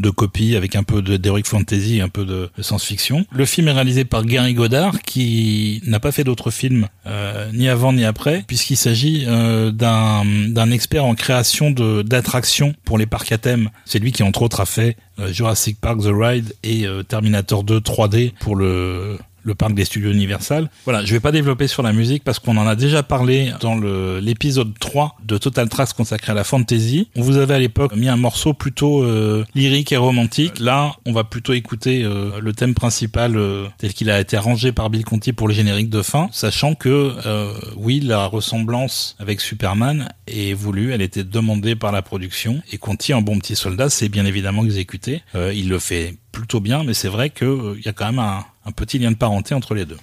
de copie avec un peu d'heroic fantasy, un peu de, science-fiction. Le film est réalisé par Gary Goddard qui n'a pas fait d'autres films euh, ni avant ni après puisqu'il s'agit euh, d'un expert en création de d'attractions pour les parcs à thème. C'est lui qui entre autres a fait euh, Jurassic Park The Ride et Terminator 2 3D pour le le parc des studios Universal. Voilà, je vais pas développer sur la musique parce qu'on en a déjà parlé dans l'épisode 3 de Total Tracks consacré à la fantasy. On vous avait à l'époque mis un morceau plutôt euh, lyrique et romantique. Là, on va plutôt écouter euh, le thème principal euh, tel qu'il a été arrangé par Bill Conti pour le générique de fin, sachant que oui, la ressemblance avec Superman est voulue, elle était demandée par la production et Conti, en bon petit soldat, c'est bien évidemment exécuté. il le fait plutôt bien, mais c'est vrai qu'il y a quand même un, un petit lien de parenté entre les deux.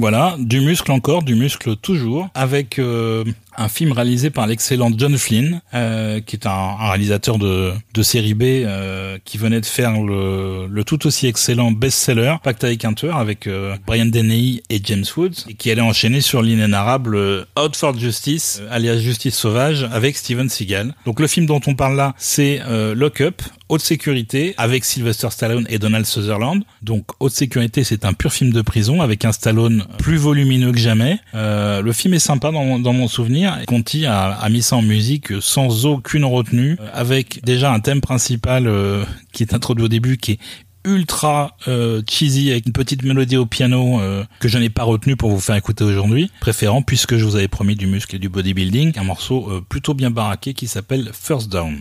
Voilà, du muscle encore, du muscle toujours, avec euh, un film réalisé par l'excellent John Flynn, euh, qui est un, un, réalisateur de, de série B euh, qui venait de faire le, le tout aussi excellent best-seller Pacte avec un tueur avec euh, Brian Deney et James Woods, et qui allait enchaîner sur l'inénarrable euh, Out for Justice, alias Justice Sauvage, avec Steven Seagal. Donc le film dont on parle là, c'est Lock Up, haute sécurité avec Sylvester Stallone et Donald Sutherland. Donc haute sécurité, c'est un pur film de prison avec un Stallone plus volumineux que jamais. Euh, le film est sympa dans, dans mon souvenir. Conti a, mis ça en musique sans aucune retenue, avec déjà un thème principal euh, qui est introduit au début, qui est ultra euh, cheesy avec une petite mélodie au piano euh, que je n'ai pas retenu pour vous faire écouter aujourd'hui, préférant puisque je vous avais promis du muscle et du bodybuilding, un morceau euh, plutôt bien baraqué qui s'appelle First Down.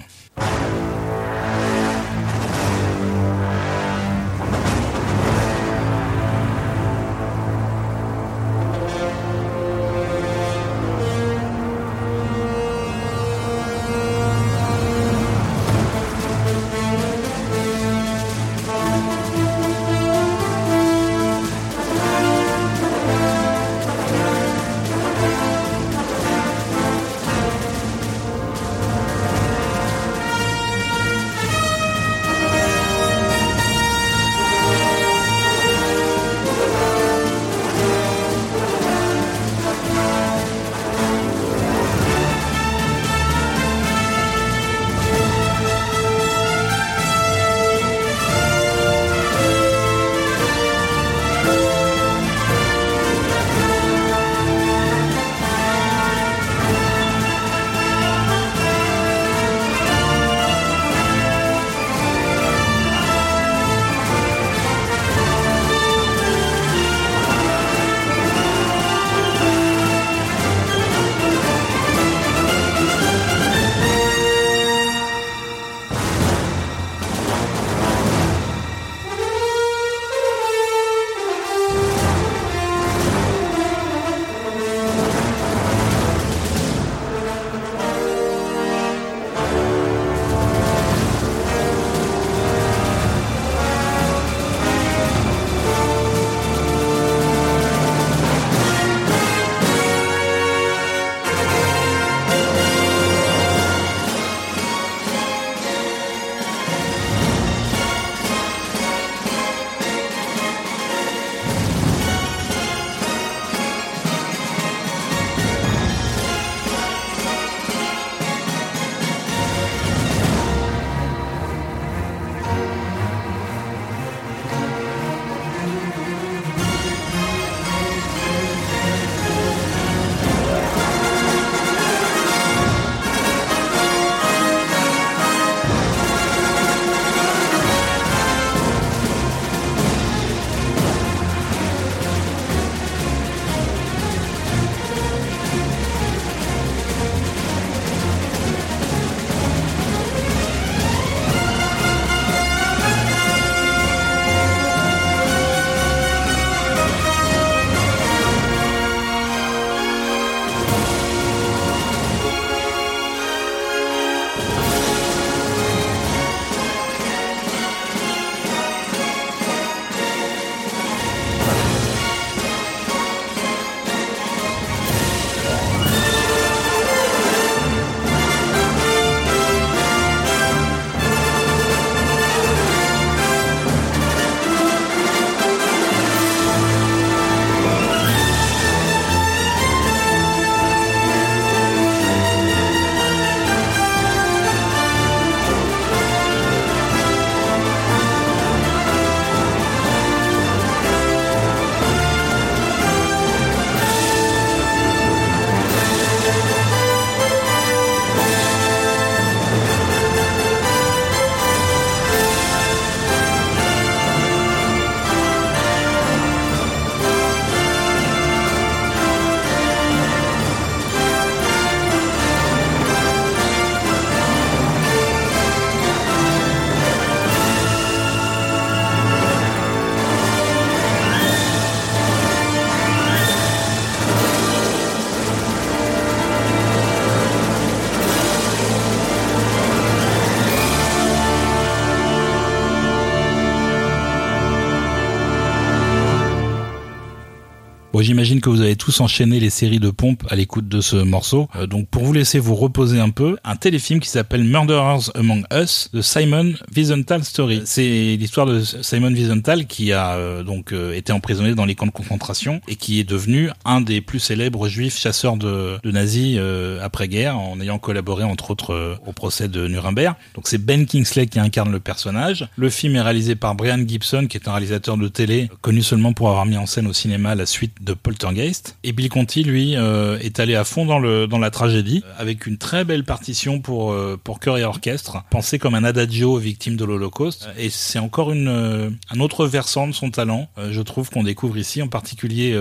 J'imagine que vous avez tous enchaîné les séries de pompes à l'écoute de ce morceau. Euh, donc, pour vous laisser vous reposer un peu, un téléfilm qui s'appelle Murderers Among Us de Simon Wiesenthal Story. C'est l'histoire de Simon Wiesenthal qui a euh, donc euh, été emprisonné dans les camps de concentration et qui est devenu un des plus célèbres juifs chasseurs de, nazis après-guerre en ayant collaboré entre autres au procès de Nuremberg. Donc, c'est Ben Kingsley qui incarne le personnage. Le film est réalisé par Brian Gibson qui est un réalisateur de télé connu seulement pour avoir mis en scène au cinéma la suite Poltergeist. Et Bill Conti, lui, euh, est allé à fond dans, le, dans la tragédie, avec une très belle partition pour, euh, pour chœur et orchestre, pensé comme un adagio victime de l'Holocauste. Et c'est encore une, euh, un autre versant de son talent, je trouve, qu'on découvre ici, en particulier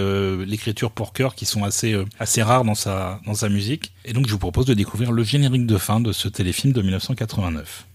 l'écriture pour chœur, qui sont assez, assez rares dans sa, dans sa musique. Et donc, je vous propose de découvrir le générique de fin de ce téléfilm de 1989.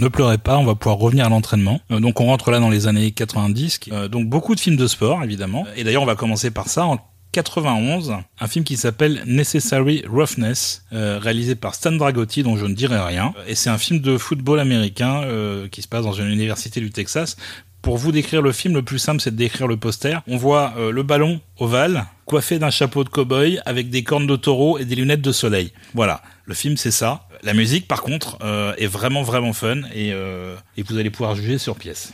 Ne pleurez pas, on va pouvoir revenir à l'entraînement. Euh, donc on rentre là dans les années 90. Euh, donc beaucoup de films de sport évidemment. Et d'ailleurs on va commencer par ça. En 91, un film qui s'appelle Necessary Roughness, euh, réalisé par Stan Dragotti, dont je ne dirai rien. Et c'est un film de football américain qui se passe dans une université du Texas. Pour vous décrire le film, le plus simple, c'est de décrire le poster. On voit le ballon ovale, coiffé d'un chapeau de cow-boy, avec des cornes de taureau et des lunettes de soleil. Voilà, le film, c'est ça. La musique, par contre, euh, est vraiment vraiment fun et, euh, et vous allez pouvoir juger sur pièce.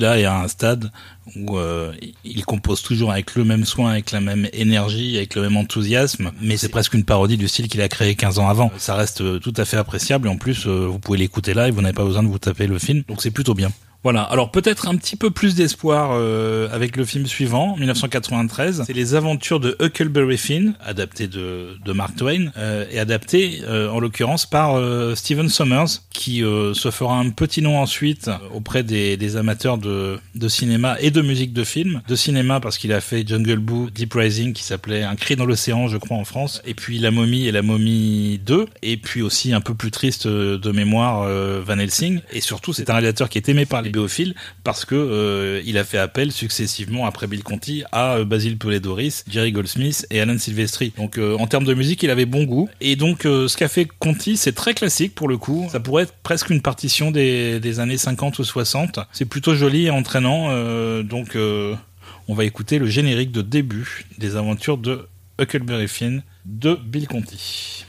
Là est à un stade où euh, il compose toujours avec le même soin, avec la même énergie, avec le même enthousiasme, mais c'est presque une parodie du style qu'il a créé 15 ans avant. Ça reste euh, tout à fait appréciable et en plus euh, vous pouvez l'écouter là et vous n'avez pas besoin de vous taper le film, donc c'est plutôt bien. Voilà, alors peut-être un petit peu plus d'espoir euh, avec le film suivant, 1993. C'est les aventures de Huckleberry Finn, adapté de, de Mark Twain, euh, et adapté euh, en l'occurrence par euh, Steven Sommers, qui euh, se fera un petit nom ensuite auprès des, des, amateurs de, de cinéma et de musique de film. De cinéma parce qu'il a fait Jungle Book, Deep Rising, qui s'appelait Un cri dans l'océan, je crois, en France, et puis La momie et La momie 2, et puis aussi un peu plus triste de mémoire, Van Helsing. Et surtout, c'est un réalisateur qui est aimé par les bibliophiles parce que euh, il a fait appel successivement après Bill Conti à euh, Basil Poledoris, Jerry Goldsmith et Alan Silvestri. Donc euh, en termes de musique, il avait bon goût. Et donc ce qu'a fait Conti, c'est très classique pour le coup. Ça pourrait être presque une partition des, des années 50 ou 60. C'est plutôt joli et entraînant. Donc on va écouter le générique de début des aventures de Huckleberry Finn de Bill Conti.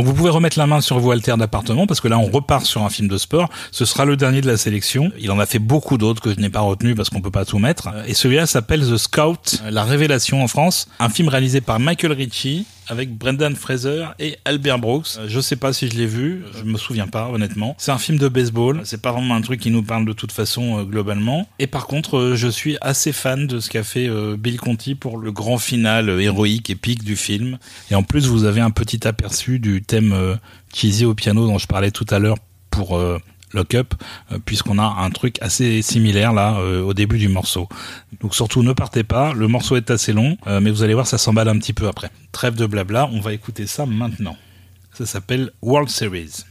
Donc vous pouvez remettre la main sur vos haltères d'appartement parce que là on repart sur un film de sport. Ce sera le dernier de la sélection. Il en a fait beaucoup d'autres que je n'ai pas retenu parce qu'on peut pas tout mettre. Et celui-là s'appelle The Scout, la révélation en France, un film réalisé par Michael Ritchie avec Brendan Fraser et Albert Brooks. Euh, je sais pas si je l'ai vu, je me souviens pas honnêtement. C'est un film de baseball, c'est pas vraiment un truc qui nous parle de toute façon euh, globalement. Et par contre, euh, je suis assez fan de ce qu'a fait Bill Conti pour le grand final héroïque épique du film. Et en plus, vous avez un petit aperçu du thème cheesy au piano dont je parlais tout à l'heure pour Lock Up, euh, puisqu'on a un truc assez similaire là euh, au début du morceau. Donc surtout ne partez pas, le morceau est assez long, euh, mais vous allez voir ça s'emballe un petit peu après. Trêve de blabla, on va écouter ça maintenant. Ça s'appelle World Series.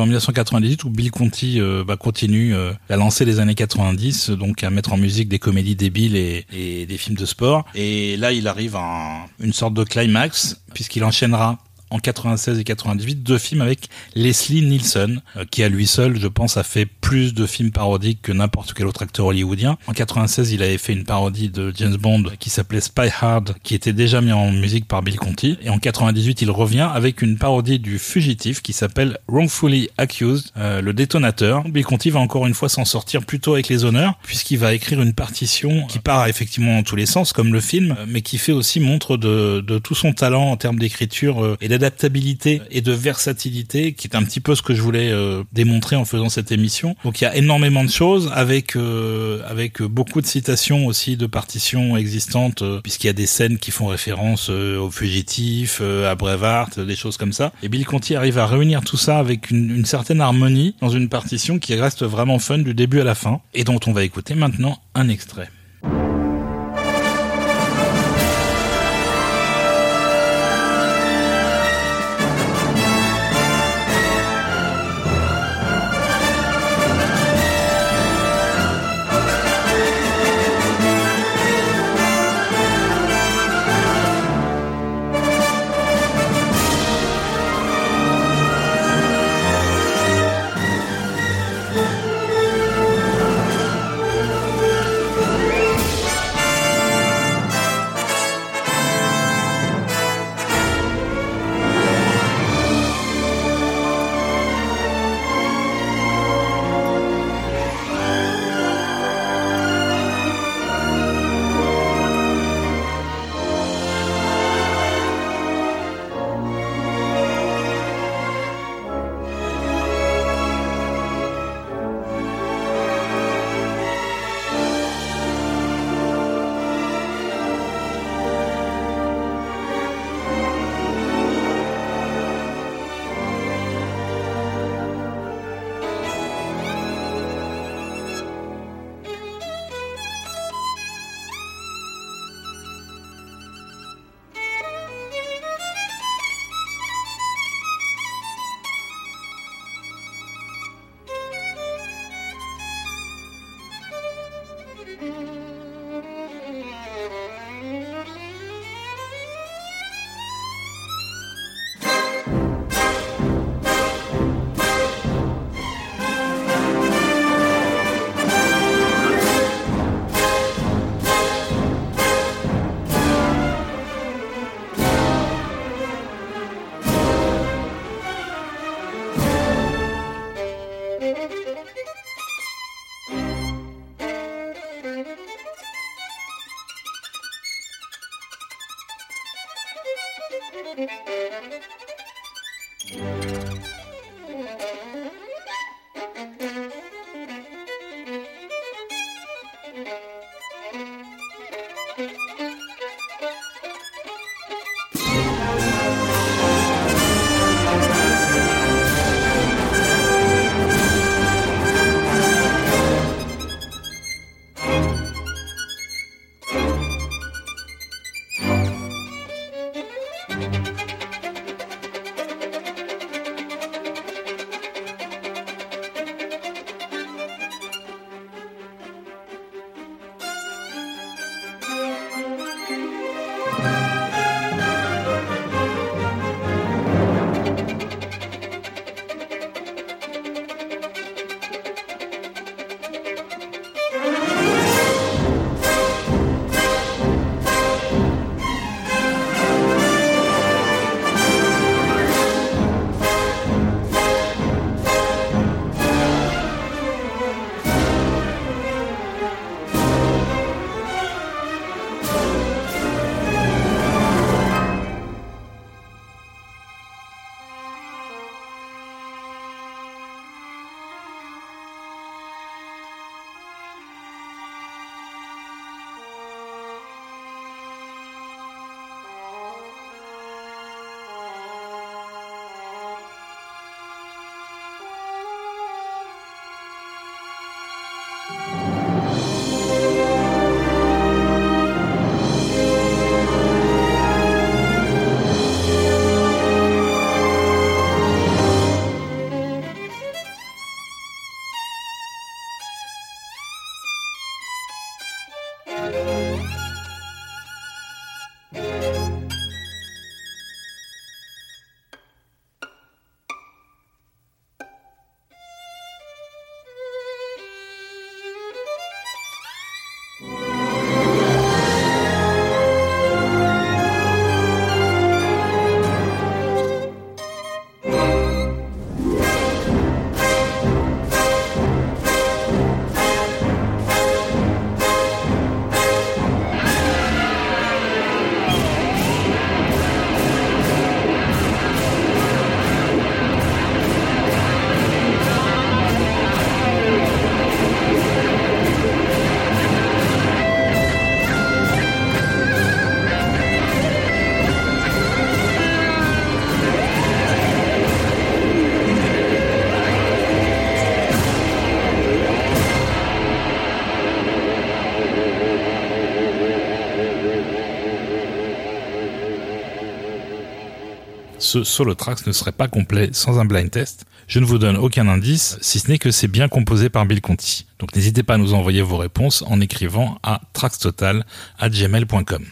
En 1998 où Bill Conti euh, bah, continue euh, à lancer les années 90, donc à mettre en musique des comédies débiles et, et des films de sport. Et là, il arrive à une sorte de climax puisqu'il enchaînera en 96 et 98 deux films avec Leslie Nielsen euh, qui à lui seul je pense a fait plus de films parodiques que n'importe quel autre acteur hollywoodien. En 96 il avait fait une parodie de James Bond qui s'appelait Spy Hard qui était déjà mis en musique par Bill Conti et en 98 il revient avec une parodie du fugitif qui s'appelle Wrongfully Accused, euh, le détonateur. Bill Conti va encore une fois s'en sortir plutôt avec les honneurs puisqu'il va écrire une partition qui part effectivement dans tous les sens comme le film mais qui fait aussi montre de, de tout son talent en termes d'écriture euh, et d'adaptabilité et de versatilité, qui est un petit peu ce que je voulais euh, démontrer en faisant cette émission. Donc il y a énormément de choses avec euh, avec beaucoup de citations aussi de partitions existantes, euh, puisqu'il y a des scènes qui font référence aux fugitifs, à Brevard, des choses comme ça. Et Bill Conti arrive à réunir tout ça avec une, une certaine harmonie dans une partition qui reste vraiment fun du début à la fin, et dont on va écouter maintenant un extrait. Ce solo tracks ne serait pas complet sans un blind test. Je ne vous donne aucun indice, si ce n'est que c'est bien composé par Bill Conti. Donc n'hésitez pas à nous envoyer vos réponses en écrivant à trackstotal@gmail.com.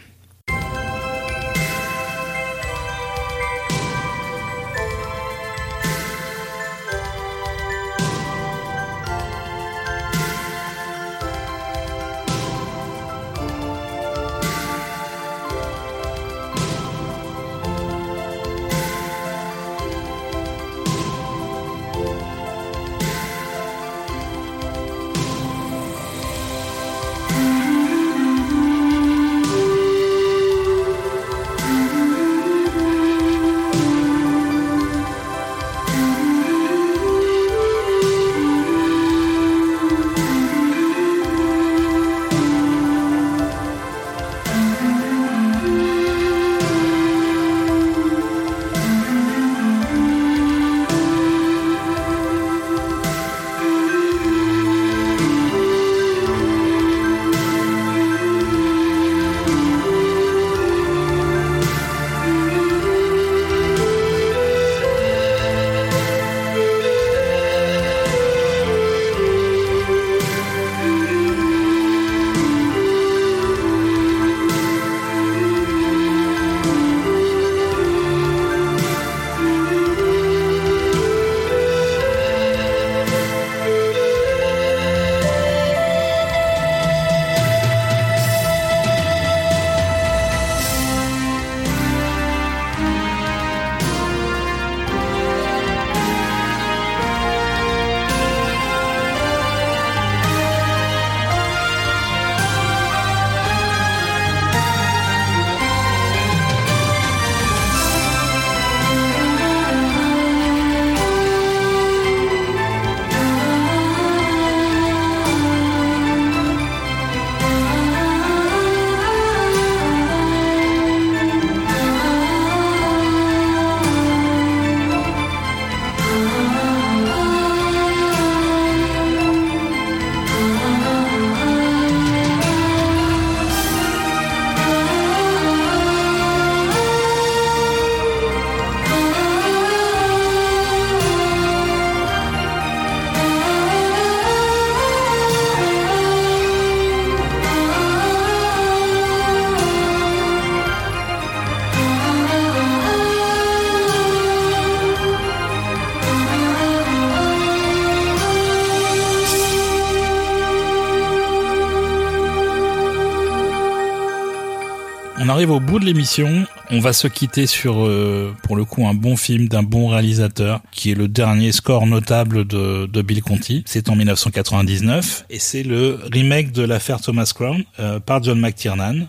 au bout de l'émission. On va se quitter sur, euh, pour le coup, un bon film d'un bon réalisateur, qui est le dernier score notable de, de Bill Conti. C'est en 1999 et c'est le remake de l'affaire Thomas Crown euh, par John McTiernan.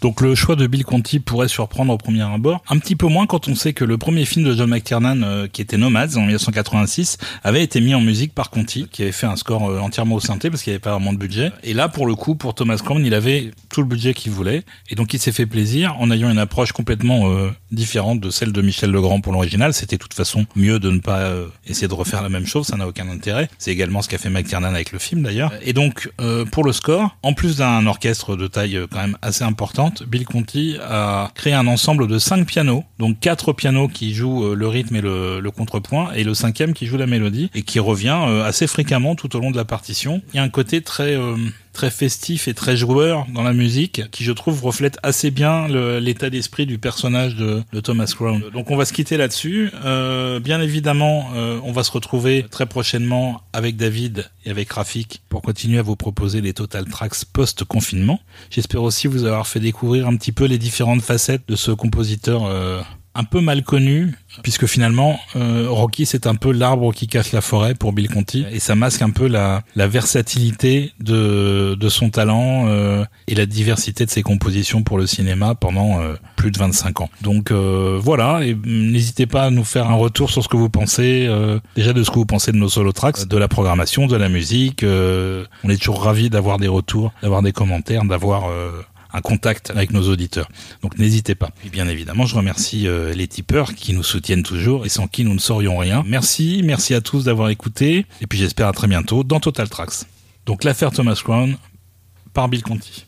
Donc le choix de Bill Conti pourrait surprendre au premier abord, un petit peu moins quand on sait que le premier film de John McTiernan, euh, qui était Nomads en 1986, avait été mis en musique par Conti, qui avait fait un score euh, entièrement au synthé parce qu'il n'y avait pas vraiment de budget. Et là, pour le coup, pour Thomas Crown, il avait tout le budget qu'il voulait, et donc il s'est fait plaisir en ayant une approche complètement euh, différente de celle de Michel Legrand pour l'original. C'était de toute façon mieux de ne pas essayer de refaire la même chose, ça n'a aucun intérêt. C'est également ce qu'a fait McTiernan avec le film d'ailleurs. Et donc pour le score, en plus d'un orchestre de taille quand même assez importante, Bill Conti a créé un ensemble de cinq pianos, donc quatre pianos qui jouent le rythme et le, le contrepoint, et le cinquième qui joue la mélodie, et qui revient assez fréquemment tout au long de la partition. Il y a un côté très très festif et très joueur dans la musique, qui je trouve reflète assez bien l'état d'esprit du personnage de, Thomas Crown. Donc on va se quitter là-dessus. Euh, bien évidemment, euh, on va se retrouver très prochainement avec David et avec Rafik pour continuer à vous proposer les Total Tracks post-confinement. J'espère aussi vous avoir fait découvrir un petit peu les différentes facettes de ce compositeur euh, un peu mal connu, puisque finalement euh, Rocky c'est un peu l'arbre qui cache la forêt pour Bill Conti et ça masque un peu la, versatilité de, son talent euh, et la diversité de ses compositions pour le cinéma pendant euh, plus de 25 ans. Donc euh, voilà, et n'hésitez pas à nous faire un retour sur ce que vous pensez déjà de ce que vous pensez de nos solo tracks, de la programmation, de la musique. On est toujours ravis d'avoir des retours, d'avoir des commentaires, d'avoir contact avec nos auditeurs. Donc n'hésitez pas. Et bien évidemment, je remercie euh, les tipeurs qui nous soutiennent toujours et sans qui nous ne saurions rien. Merci, merci à tous d'avoir écouté et puis j'espère à très bientôt dans Total Tracks. Donc l'affaire Thomas Crown par Bill Conti.